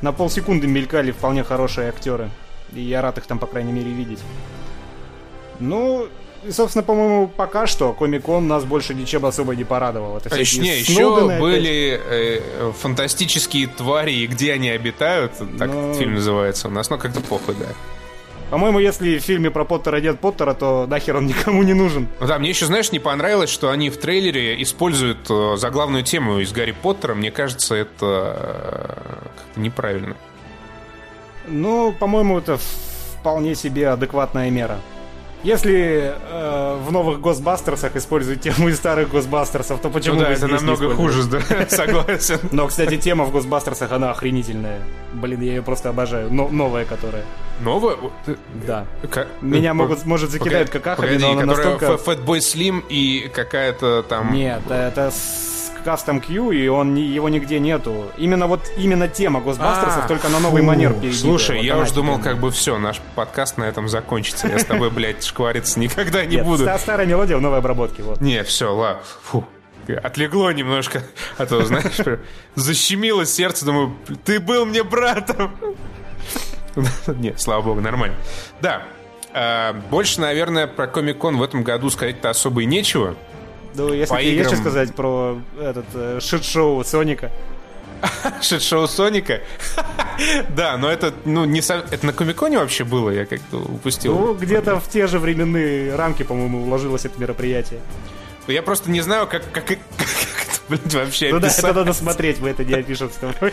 на полсекунды мелькали вполне хорошие актеры. И я рад их там, по крайней мере, видеть. Ну, и, собственно, по-моему, пока что Комик-кон нас больше ничем особо не порадовал. Это А не, еще опять. были э, фантастические твари и где они обитают, так Ну. этот фильм называется у нас, но как-то похуй, да. По-моему, если в фильме про Поттера нет Поттера, то нахер он никому не нужен. Ну да, мне еще, знаешь, не понравилось, что они в трейлере используют э, заглавную тему из Гарри Поттера. Мне кажется, это э, как-то неправильно. Ну, по-моему, это вполне себе адекватная мера. Если э, в новых Госбастерсах используют тему из старых Госбастерсов, то почему Ну да, это намного хуже, да, *laughs* согласен. Но, кстати, тема в Госбастерсах, она охренительная. Блин, я ее просто обожаю. Но, новая, которая. Новая? Э, Да. Ка- Меня э, могут, может, закидают погоди, какахами, погоди, но она которая настолько... Fatboy Slim и какая-то там... Нет, это с кастом Q, и он, его нигде нету. Именно вот, именно тема Госбастерсов, А, только на новый фу, манер перебитая. Слушай, Вот я уж думал, как бы все, наш подкаст на этом закончится. Я с тобой, *laughs* блядь, шквариться никогда не Нет, буду. ста- старая мелодия в новой обработке, вот. Не, все, ладно. Фу. Отлегло немножко, а то, знаешь, защемило сердце, думаю, ты был мне братом. *laughs* Нет, слава богу, нормально. Да, а, больше, наверное, про Комик-кон в этом году сказать-то особо и нечего. Ну, если тебе есть что играм. сказать про этот э, шит-шоу Соника. *laughs* Шит-шоу Соника. *laughs* Да, но это, ну, не со- Это на Комиконе вообще было? Я как-то упустил. Ну, где-то в те же временные рамки, по-моему, уложилось это мероприятие. Я просто не знаю, как, как, как это, блядь, вообще Ну да, это надо смотреть, мы это не опишем с тобой.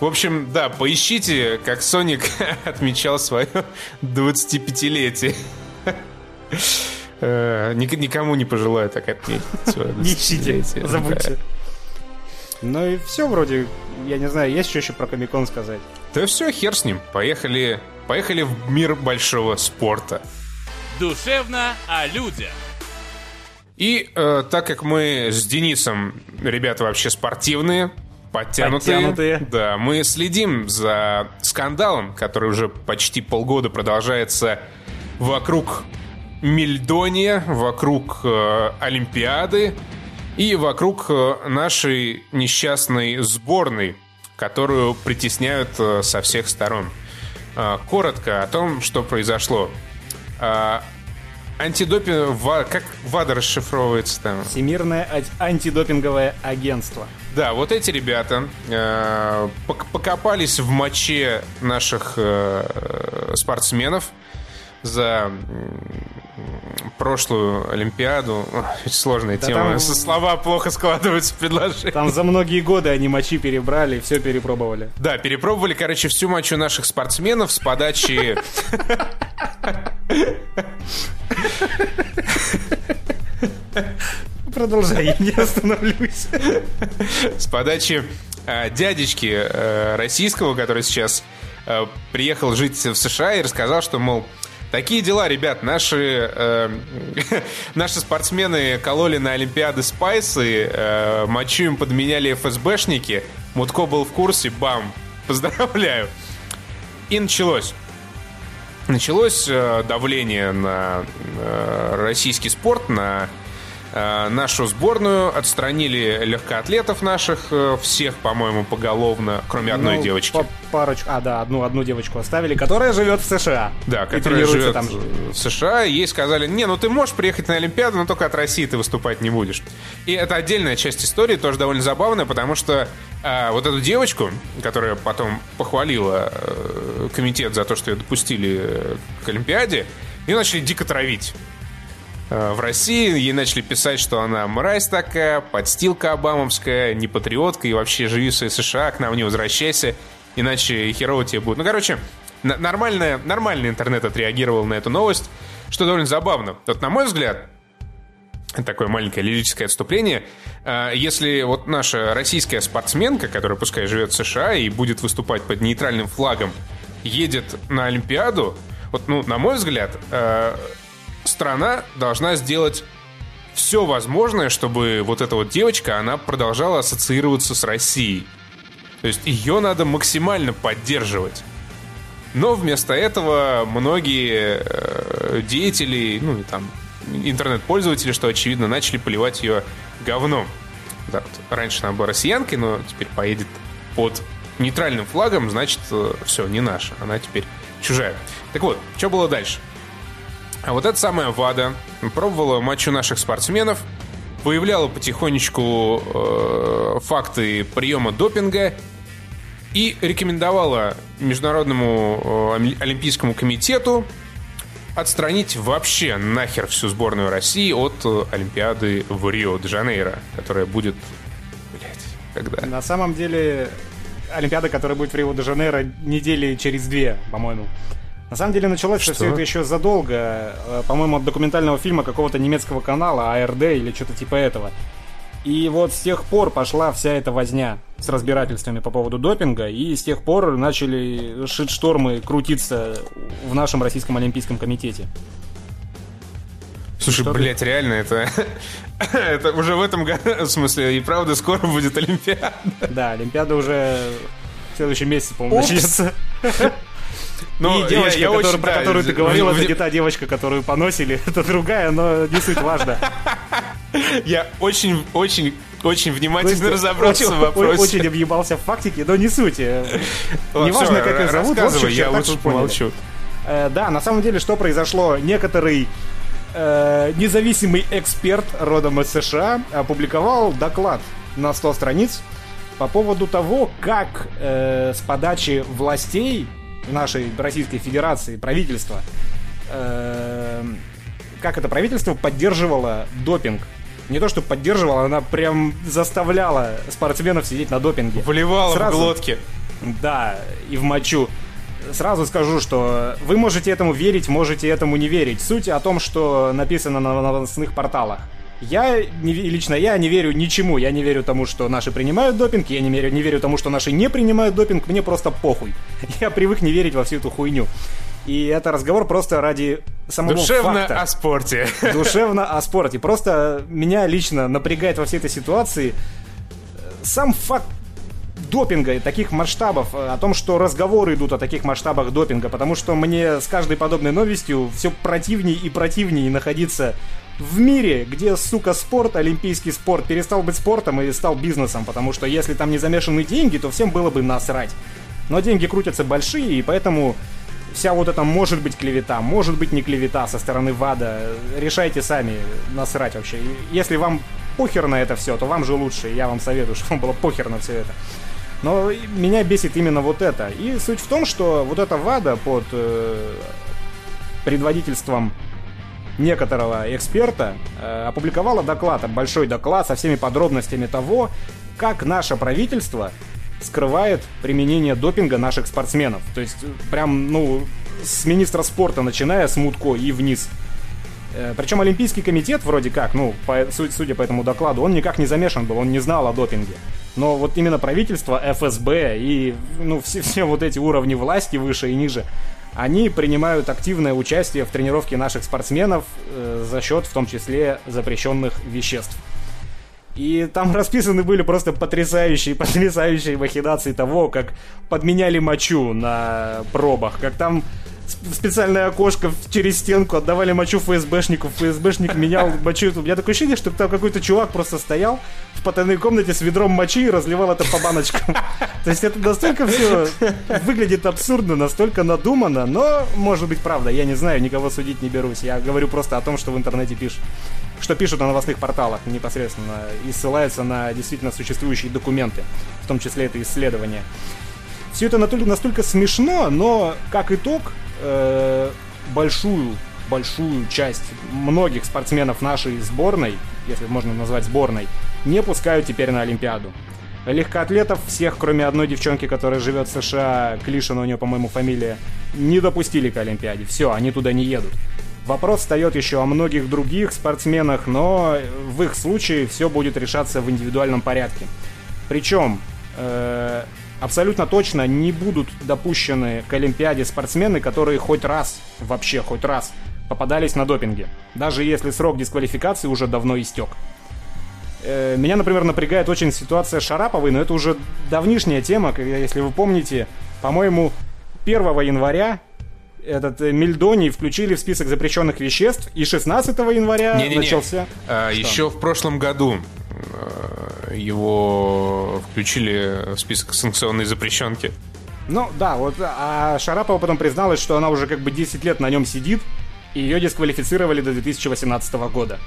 В общем, да, поищите, как Соник *laughs* отмечал свое 25-летие. Э, ник- Никому не пожелаю так отметить свое *laughs* Не ищите, 25-летие. забудьте. Ну и все вроде, я не знаю, есть что еще про Комикон сказать? Да все, хер с ним. Поехали, поехали в мир большого спорта. Душевно о людях. И э, так как мы с Денисом, ребята вообще спортивные, подтянутые, Подтянутые. да, мы следим за скандалом, который уже почти полгода продолжается вокруг Мельдония, вокруг э, Олимпиады и вокруг э, нашей несчастной сборной, которую притесняют э, со всех сторон. Э, коротко о том, что произошло. Э, Антидопинг... ва- Как ВАДА расшифровывается там? Всемирное а- антидопинговое агентство. Да, вот эти ребята э, пок- покопались в моче наших э, спортсменов за прошлую Олимпиаду. Очень Сложная Да тема. там- Слова плохо складываются в предложение. Там за многие годы они мочи перебрали, все перепробовали. Да, перепробовали, короче, всю мочу наших спортсменов с подачи... Продолжай, я не остановлюсь. с подачи э, дядечки э, российского, который сейчас э, приехал жить в США и рассказал, что, мол, такие дела, ребят, наши, э, *laughs* наши спортсмены кололи на Олимпиады спайсы, э, мочу им подменяли ФСБшники, Мутко был в курсе, бам, поздравляю. И началось. Началось э, давление на э, российский спорт, на нашу сборную. Отстранили легкоатлетов наших, э, всех, по-моему, поголовно, кроме одной Ну, девочки. по- парочку. А, да, одну, одну девочку оставили, которая живет в США. Да, которая живет там в США, ей сказали, не, ну ты можешь приехать на Олимпиаду, но только от России ты выступать не будешь. И это отдельная часть истории, тоже довольно забавная, потому что а, вот эту девочку, которая потом похвалила э, комитет за то, что ее допустили э, к Олимпиаде, ее начали дико травить. Э, В России ей начали писать, что она мразь такая, подстилка обамовская, не патриотка, и вообще живи в США, к нам не возвращайся, иначе херово тебе будет. Ну, короче, нормальная, нормальный интернет отреагировал на эту новость, что довольно забавно. Вот, на мой взгляд, такое маленькое лирическое отступление. А, Если вот наша российская спортсменка, которая пускай живет в США и будет выступать под нейтральным флагом, едет на Олимпиаду, вот, ну, на мой взгляд, э, страна должна сделать все возможное, чтобы вот эта вот девочка, она продолжала ассоциироваться с Россией. То есть ее надо максимально поддерживать. Но вместо этого многие э, деятели, ну и там интернет-пользователи, что очевидно, начали поливать ее говном. Да, вот раньше она была россиянкой, но теперь поедет под нейтральным флагом, значит, все, не наша, она теперь чужая. Так вот, что было дальше? А вот эта самая ВАДА пробовала мочу наших спортсменов, выявляла потихонечку э, факты приема допинга и рекомендовала Международному э, Олимпийскому комитету отстранить вообще нахер всю сборную России от э, Олимпиады в Рио-де-Жанейро, которая будет, блядь, когда? На самом деле, Олимпиада, которая будет в Рио-де-Жанейро недели через две, по-моему. На самом деле началось Что? все это еще задолго, э, по-моему, от документального фильма какого-то немецкого канала, АРД или что-то типа этого. И вот с тех пор пошла вся эта возня с разбирательствами по поводу допинга, и с тех пор начали шит-штормы крутиться в нашем Российском Олимпийском комитете. Слушай, Что ты? блядь, реально, это... *coughs* это уже в этом году, в смысле, и правда скоро будет Олимпиада. Да, Олимпиада уже в следующем месяце, по-моему, начнется. Ну, и девочка, я- я которую- очень, про да, которую ты говорил, в- это не та девочка, которую поносили, *laughs* это другая, но не суть важно. Я очень, очень, очень внимательно Костя разобрался очень- в вопросе. Очень объебался в фактике, но не суть. Неважно, как их зовут, в общих я лучше помолчу. Э, Да, на самом деле, что произошло? Некоторый э, независимый эксперт родом из США опубликовал доклад на 100 страниц по поводу того, как э, с подачи властей нашей Российской Федерации, правительства, э, как это правительство поддерживало допинг. Не то, что поддерживало, она прям заставляла спортсменов сидеть на допинге. Вливала Сразу. в глотки. Да, и в мочу. Сразу скажу, что вы можете этому верить, можете этому не верить. Суть о том, что написано на новостных порталах. Я, не лично я не верю ничему. Я не верю тому, что наши принимают допинг, я не верю, не верю тому, что наши не принимают допинг, мне просто похуй. *laughs* Я привык не верить во всю эту хуйню. И это разговор просто ради самого Душевно факта. о спорте. *laughs* Душевно о спорте. Просто меня лично напрягает во всей этой ситуации э, сам факт допинга и таких масштабов, э, о том, что разговоры идут о таких масштабах допинга, потому что мне с каждой подобной новостью все противнее и противнее находиться в мире, где, сука, спорт, олимпийский спорт перестал быть спортом и стал бизнесом, потому что если там не замешаны деньги, то всем было бы насрать. Но деньги крутятся большие, и поэтому вся вот эта может быть клевета, может быть не клевета со стороны ВАДА, решайте сами, насрать вообще. Если вам похер на это все, то вам же лучше, я вам советую, *laughs* чтобы вам было похер на все это. Но меня бесит именно вот это. И суть в том, что вот эта ВАДА под э, предводительством некоторого эксперта э, опубликовала доклад, большой доклад со всеми подробностями того, как наше правительство скрывает применение допинга наших спортсменов. То есть прям, ну, с министра спорта, начиная с Мутко и вниз. Э, Причем Олимпийский комитет вроде как, ну, по, судя по этому докладу, он никак не замешан был, он не знал о допинге. Но вот именно правительство, ФСБ и ну, все, все вот эти уровни власти выше и ниже, они принимают активное участие в тренировке наших спортсменов э, за счет, в том числе, запрещенных веществ. И там *laughs* расписаны были просто потрясающие, потрясающие махинации того, как подменяли мочу на пробах, как там в специальное окошко через стенку отдавали мочу ФСБшнику, ФСБшник менял *laughs* мочу. У меня такое ощущение, что там какой-то чувак просто стоял в потайной комнате с ведром мочи и разливал это по баночкам. *laughs* То есть это настолько все выглядит абсурдно, настолько надумано, но может быть правда, я не знаю, никого судить не берусь. Я говорю просто о том, что в интернете пишут что пишут на новостных порталах непосредственно и ссылаются на действительно существующие документы, в том числе это исследование. Все это настолько, настолько смешно, но как итог, э, большую, большую часть многих спортсменов нашей сборной, если можно назвать сборной, не пускают теперь на Олимпиаду. Легкоатлетов всех, кроме одной девчонки, которая живет в США, Клишина у нее, по-моему, фамилия, не допустили к Олимпиаде. Все, они туда не едут. Вопрос встает еще о многих других спортсменах, но в их случае все будет решаться в индивидуальном порядке. Причем э, абсолютно точно не будут допущены к Олимпиаде спортсмены, которые хоть раз, вообще хоть раз, попадались на допинге. Даже если срок дисквалификации уже давно истек. Э, меня, например, напрягает очень ситуация Шараповой, но это уже давнишняя тема, если вы помните, по-моему, 1 января этот э, Мельдоний включили в список запрещенных веществ, и 16 января Не-не-не. начался... А, Что? еще в прошлом году его включили в список санкционной запрещенки. Ну да, вот, а Шарапова потом призналась, что она уже как бы 10 лет на нем сидит, и ее дисквалифицировали до 2018 года.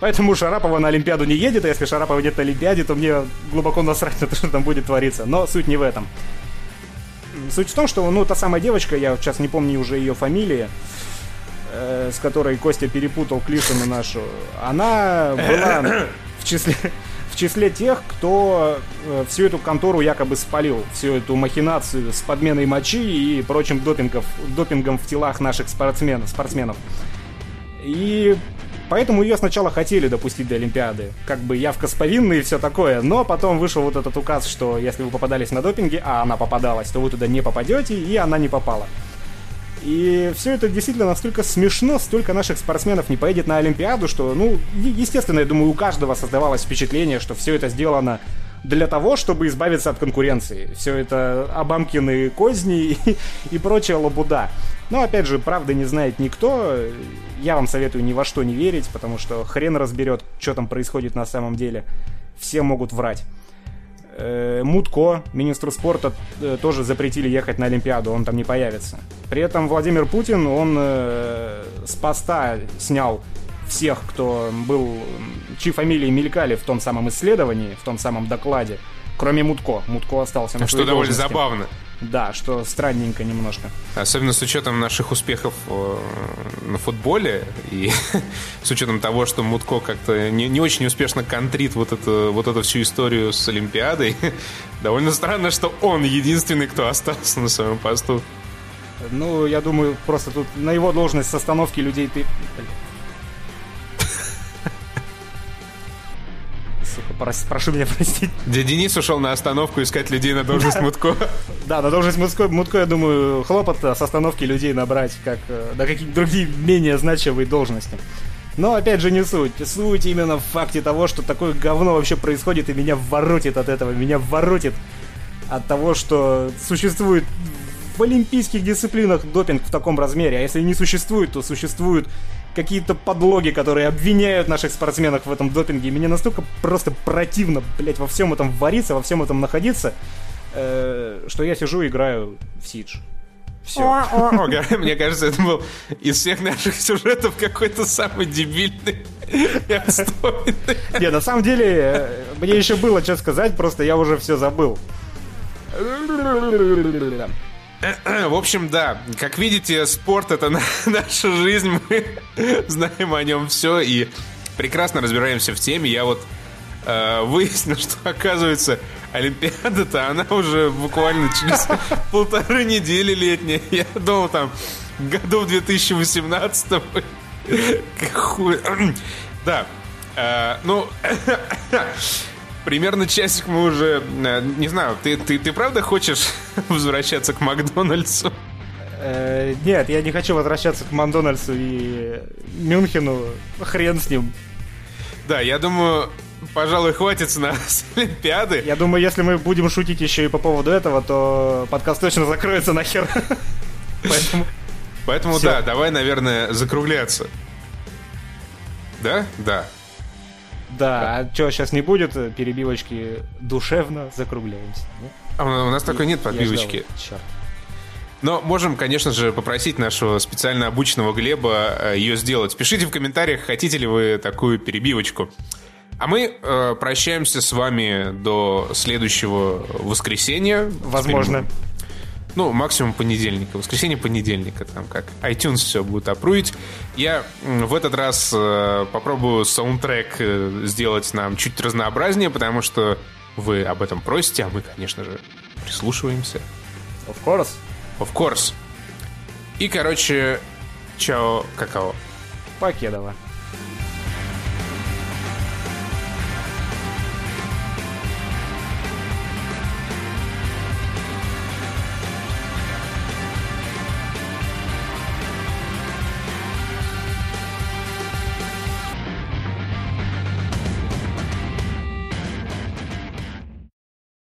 Поэтому Шарапова на Олимпиаду не едет, а если Шарапова нет на Олимпиаде, то мне глубоко насрать на то, что там будет твориться. Но суть не в этом. Суть в том, что, ну, та самая девочка, я сейчас не помню уже ее фамилии, э, с которой Костя перепутал Клишину нашу, она была *coughs* в числе, *laughs* в числе тех, кто э, всю эту контору якобы спалил, всю эту махинацию с подменой мочи и прочим допингов, допингом в телах наших спортсменов. спортсменов. И поэтому ее сначала хотели допустить до Олимпиады. Как бы явка с повинной и все такое. Но потом вышел вот этот указ, что если вы попадались на допинге, а она попадалась, то вы туда не попадете, и она не попала. И все это действительно настолько смешно, столько наших спортсменов не поедет на Олимпиаду, что, ну, естественно, я думаю, у каждого создавалось впечатление, что все это сделано для того, чтобы избавиться от конкуренции. Все это Абамкины козни *laughs* и, и прочая лабуда. Но, опять же, правды не знает никто. Я вам советую ни во что не верить, потому что хрен разберет, что там происходит на самом деле. Все могут врать. Э, Мутко, министру спорта, э, тоже запретили ехать на Олимпиаду, он там не появится. При этом Владимир Путин, он э, с поста снял всех, кто был, чьи фамилии мелькали в том самом исследовании, в том самом докладе, кроме Мутко. Мутко остался на Что довольно забавно. Да, что странненько немножко. Особенно с учетом наших успехов э, на футболе и *laughs* с учетом того, что Мутко как-то не, не очень успешно контрит вот эту, вот эту всю историю с Олимпиадой. *laughs* Довольно странно, что он единственный, кто остался на своем посту. Ну, я думаю, просто тут на его должность с остановки людей ты... Прос- прошу меня простить. Где Денис ушел на остановку искать людей на должность Мутко. Да, на должность Мутко, Мутко, я думаю, хлопота с остановки людей набрать, как э, на какие-то другие менее значимые должности. Но опять же не суть. Суть именно в факте того, что такое говно вообще происходит, и меня воротит от этого, меня воротит от того, что существует в олимпийских дисциплинах допинг в таком размере, а если не существует, то существуют какие-то подлоги, которые обвиняют наших спортсменов в этом допинге. И мне настолько просто противно, блять, во всем этом вариться, во всем этом находиться, э, что я сижу и играю в Сидж. Все. Мне кажется, это был из всех наших сюжетов какой-то самый дебильный. Не, на самом деле, э, мне еще было что сказать, просто я уже все забыл. *clears throat* В общем, да, как видите, спорт это *laughs* наша жизнь, мы *laughs* знаем о нем все и прекрасно разбираемся в теме. Я вот э, *laughs* выяснил, что оказывается Олимпиада-то она уже буквально через полторы недели летняя. Я думал там году в 2018 *clears throat* Да. Э, ну, *clears throat* примерно часик мы уже... Э, не знаю, ты, ты, ты правда хочешь *laughs* возвращаться к Макдональдсу? Э, нет, я не хочу возвращаться к Макдональдсу и Мюнхену. Хрен с ним. Да, я думаю, пожалуй, хватит с нас *laughs* Олимпиады. Я думаю, если мы будем шутить еще и по поводу этого, то подкаст точно закроется нахер. *laughs* Поэтому, Поэтому да, давай, наверное, закругляться. Да? Да. Да, а что, сейчас не будет перебивочки душевно закругляемся? А у нас такой нет подбивочки. Черт. Но можем, конечно же, попросить нашего специально обученного Глеба э, ее сделать. Пишите в комментариях, хотите ли вы такую перебивочку. А мы э, прощаемся с вами до следующего воскресенья. Возможно. Ну, максимум понедельника. Воскресенье понедельника, там как iTunes все будет опруить. Я в этот раз э, попробую саундтрек э, сделать нам чуть разнообразнее, потому что вы об этом просите, а мы, конечно же, прислушиваемся. Of course. Of course. И, короче, чао, какао. Покедова.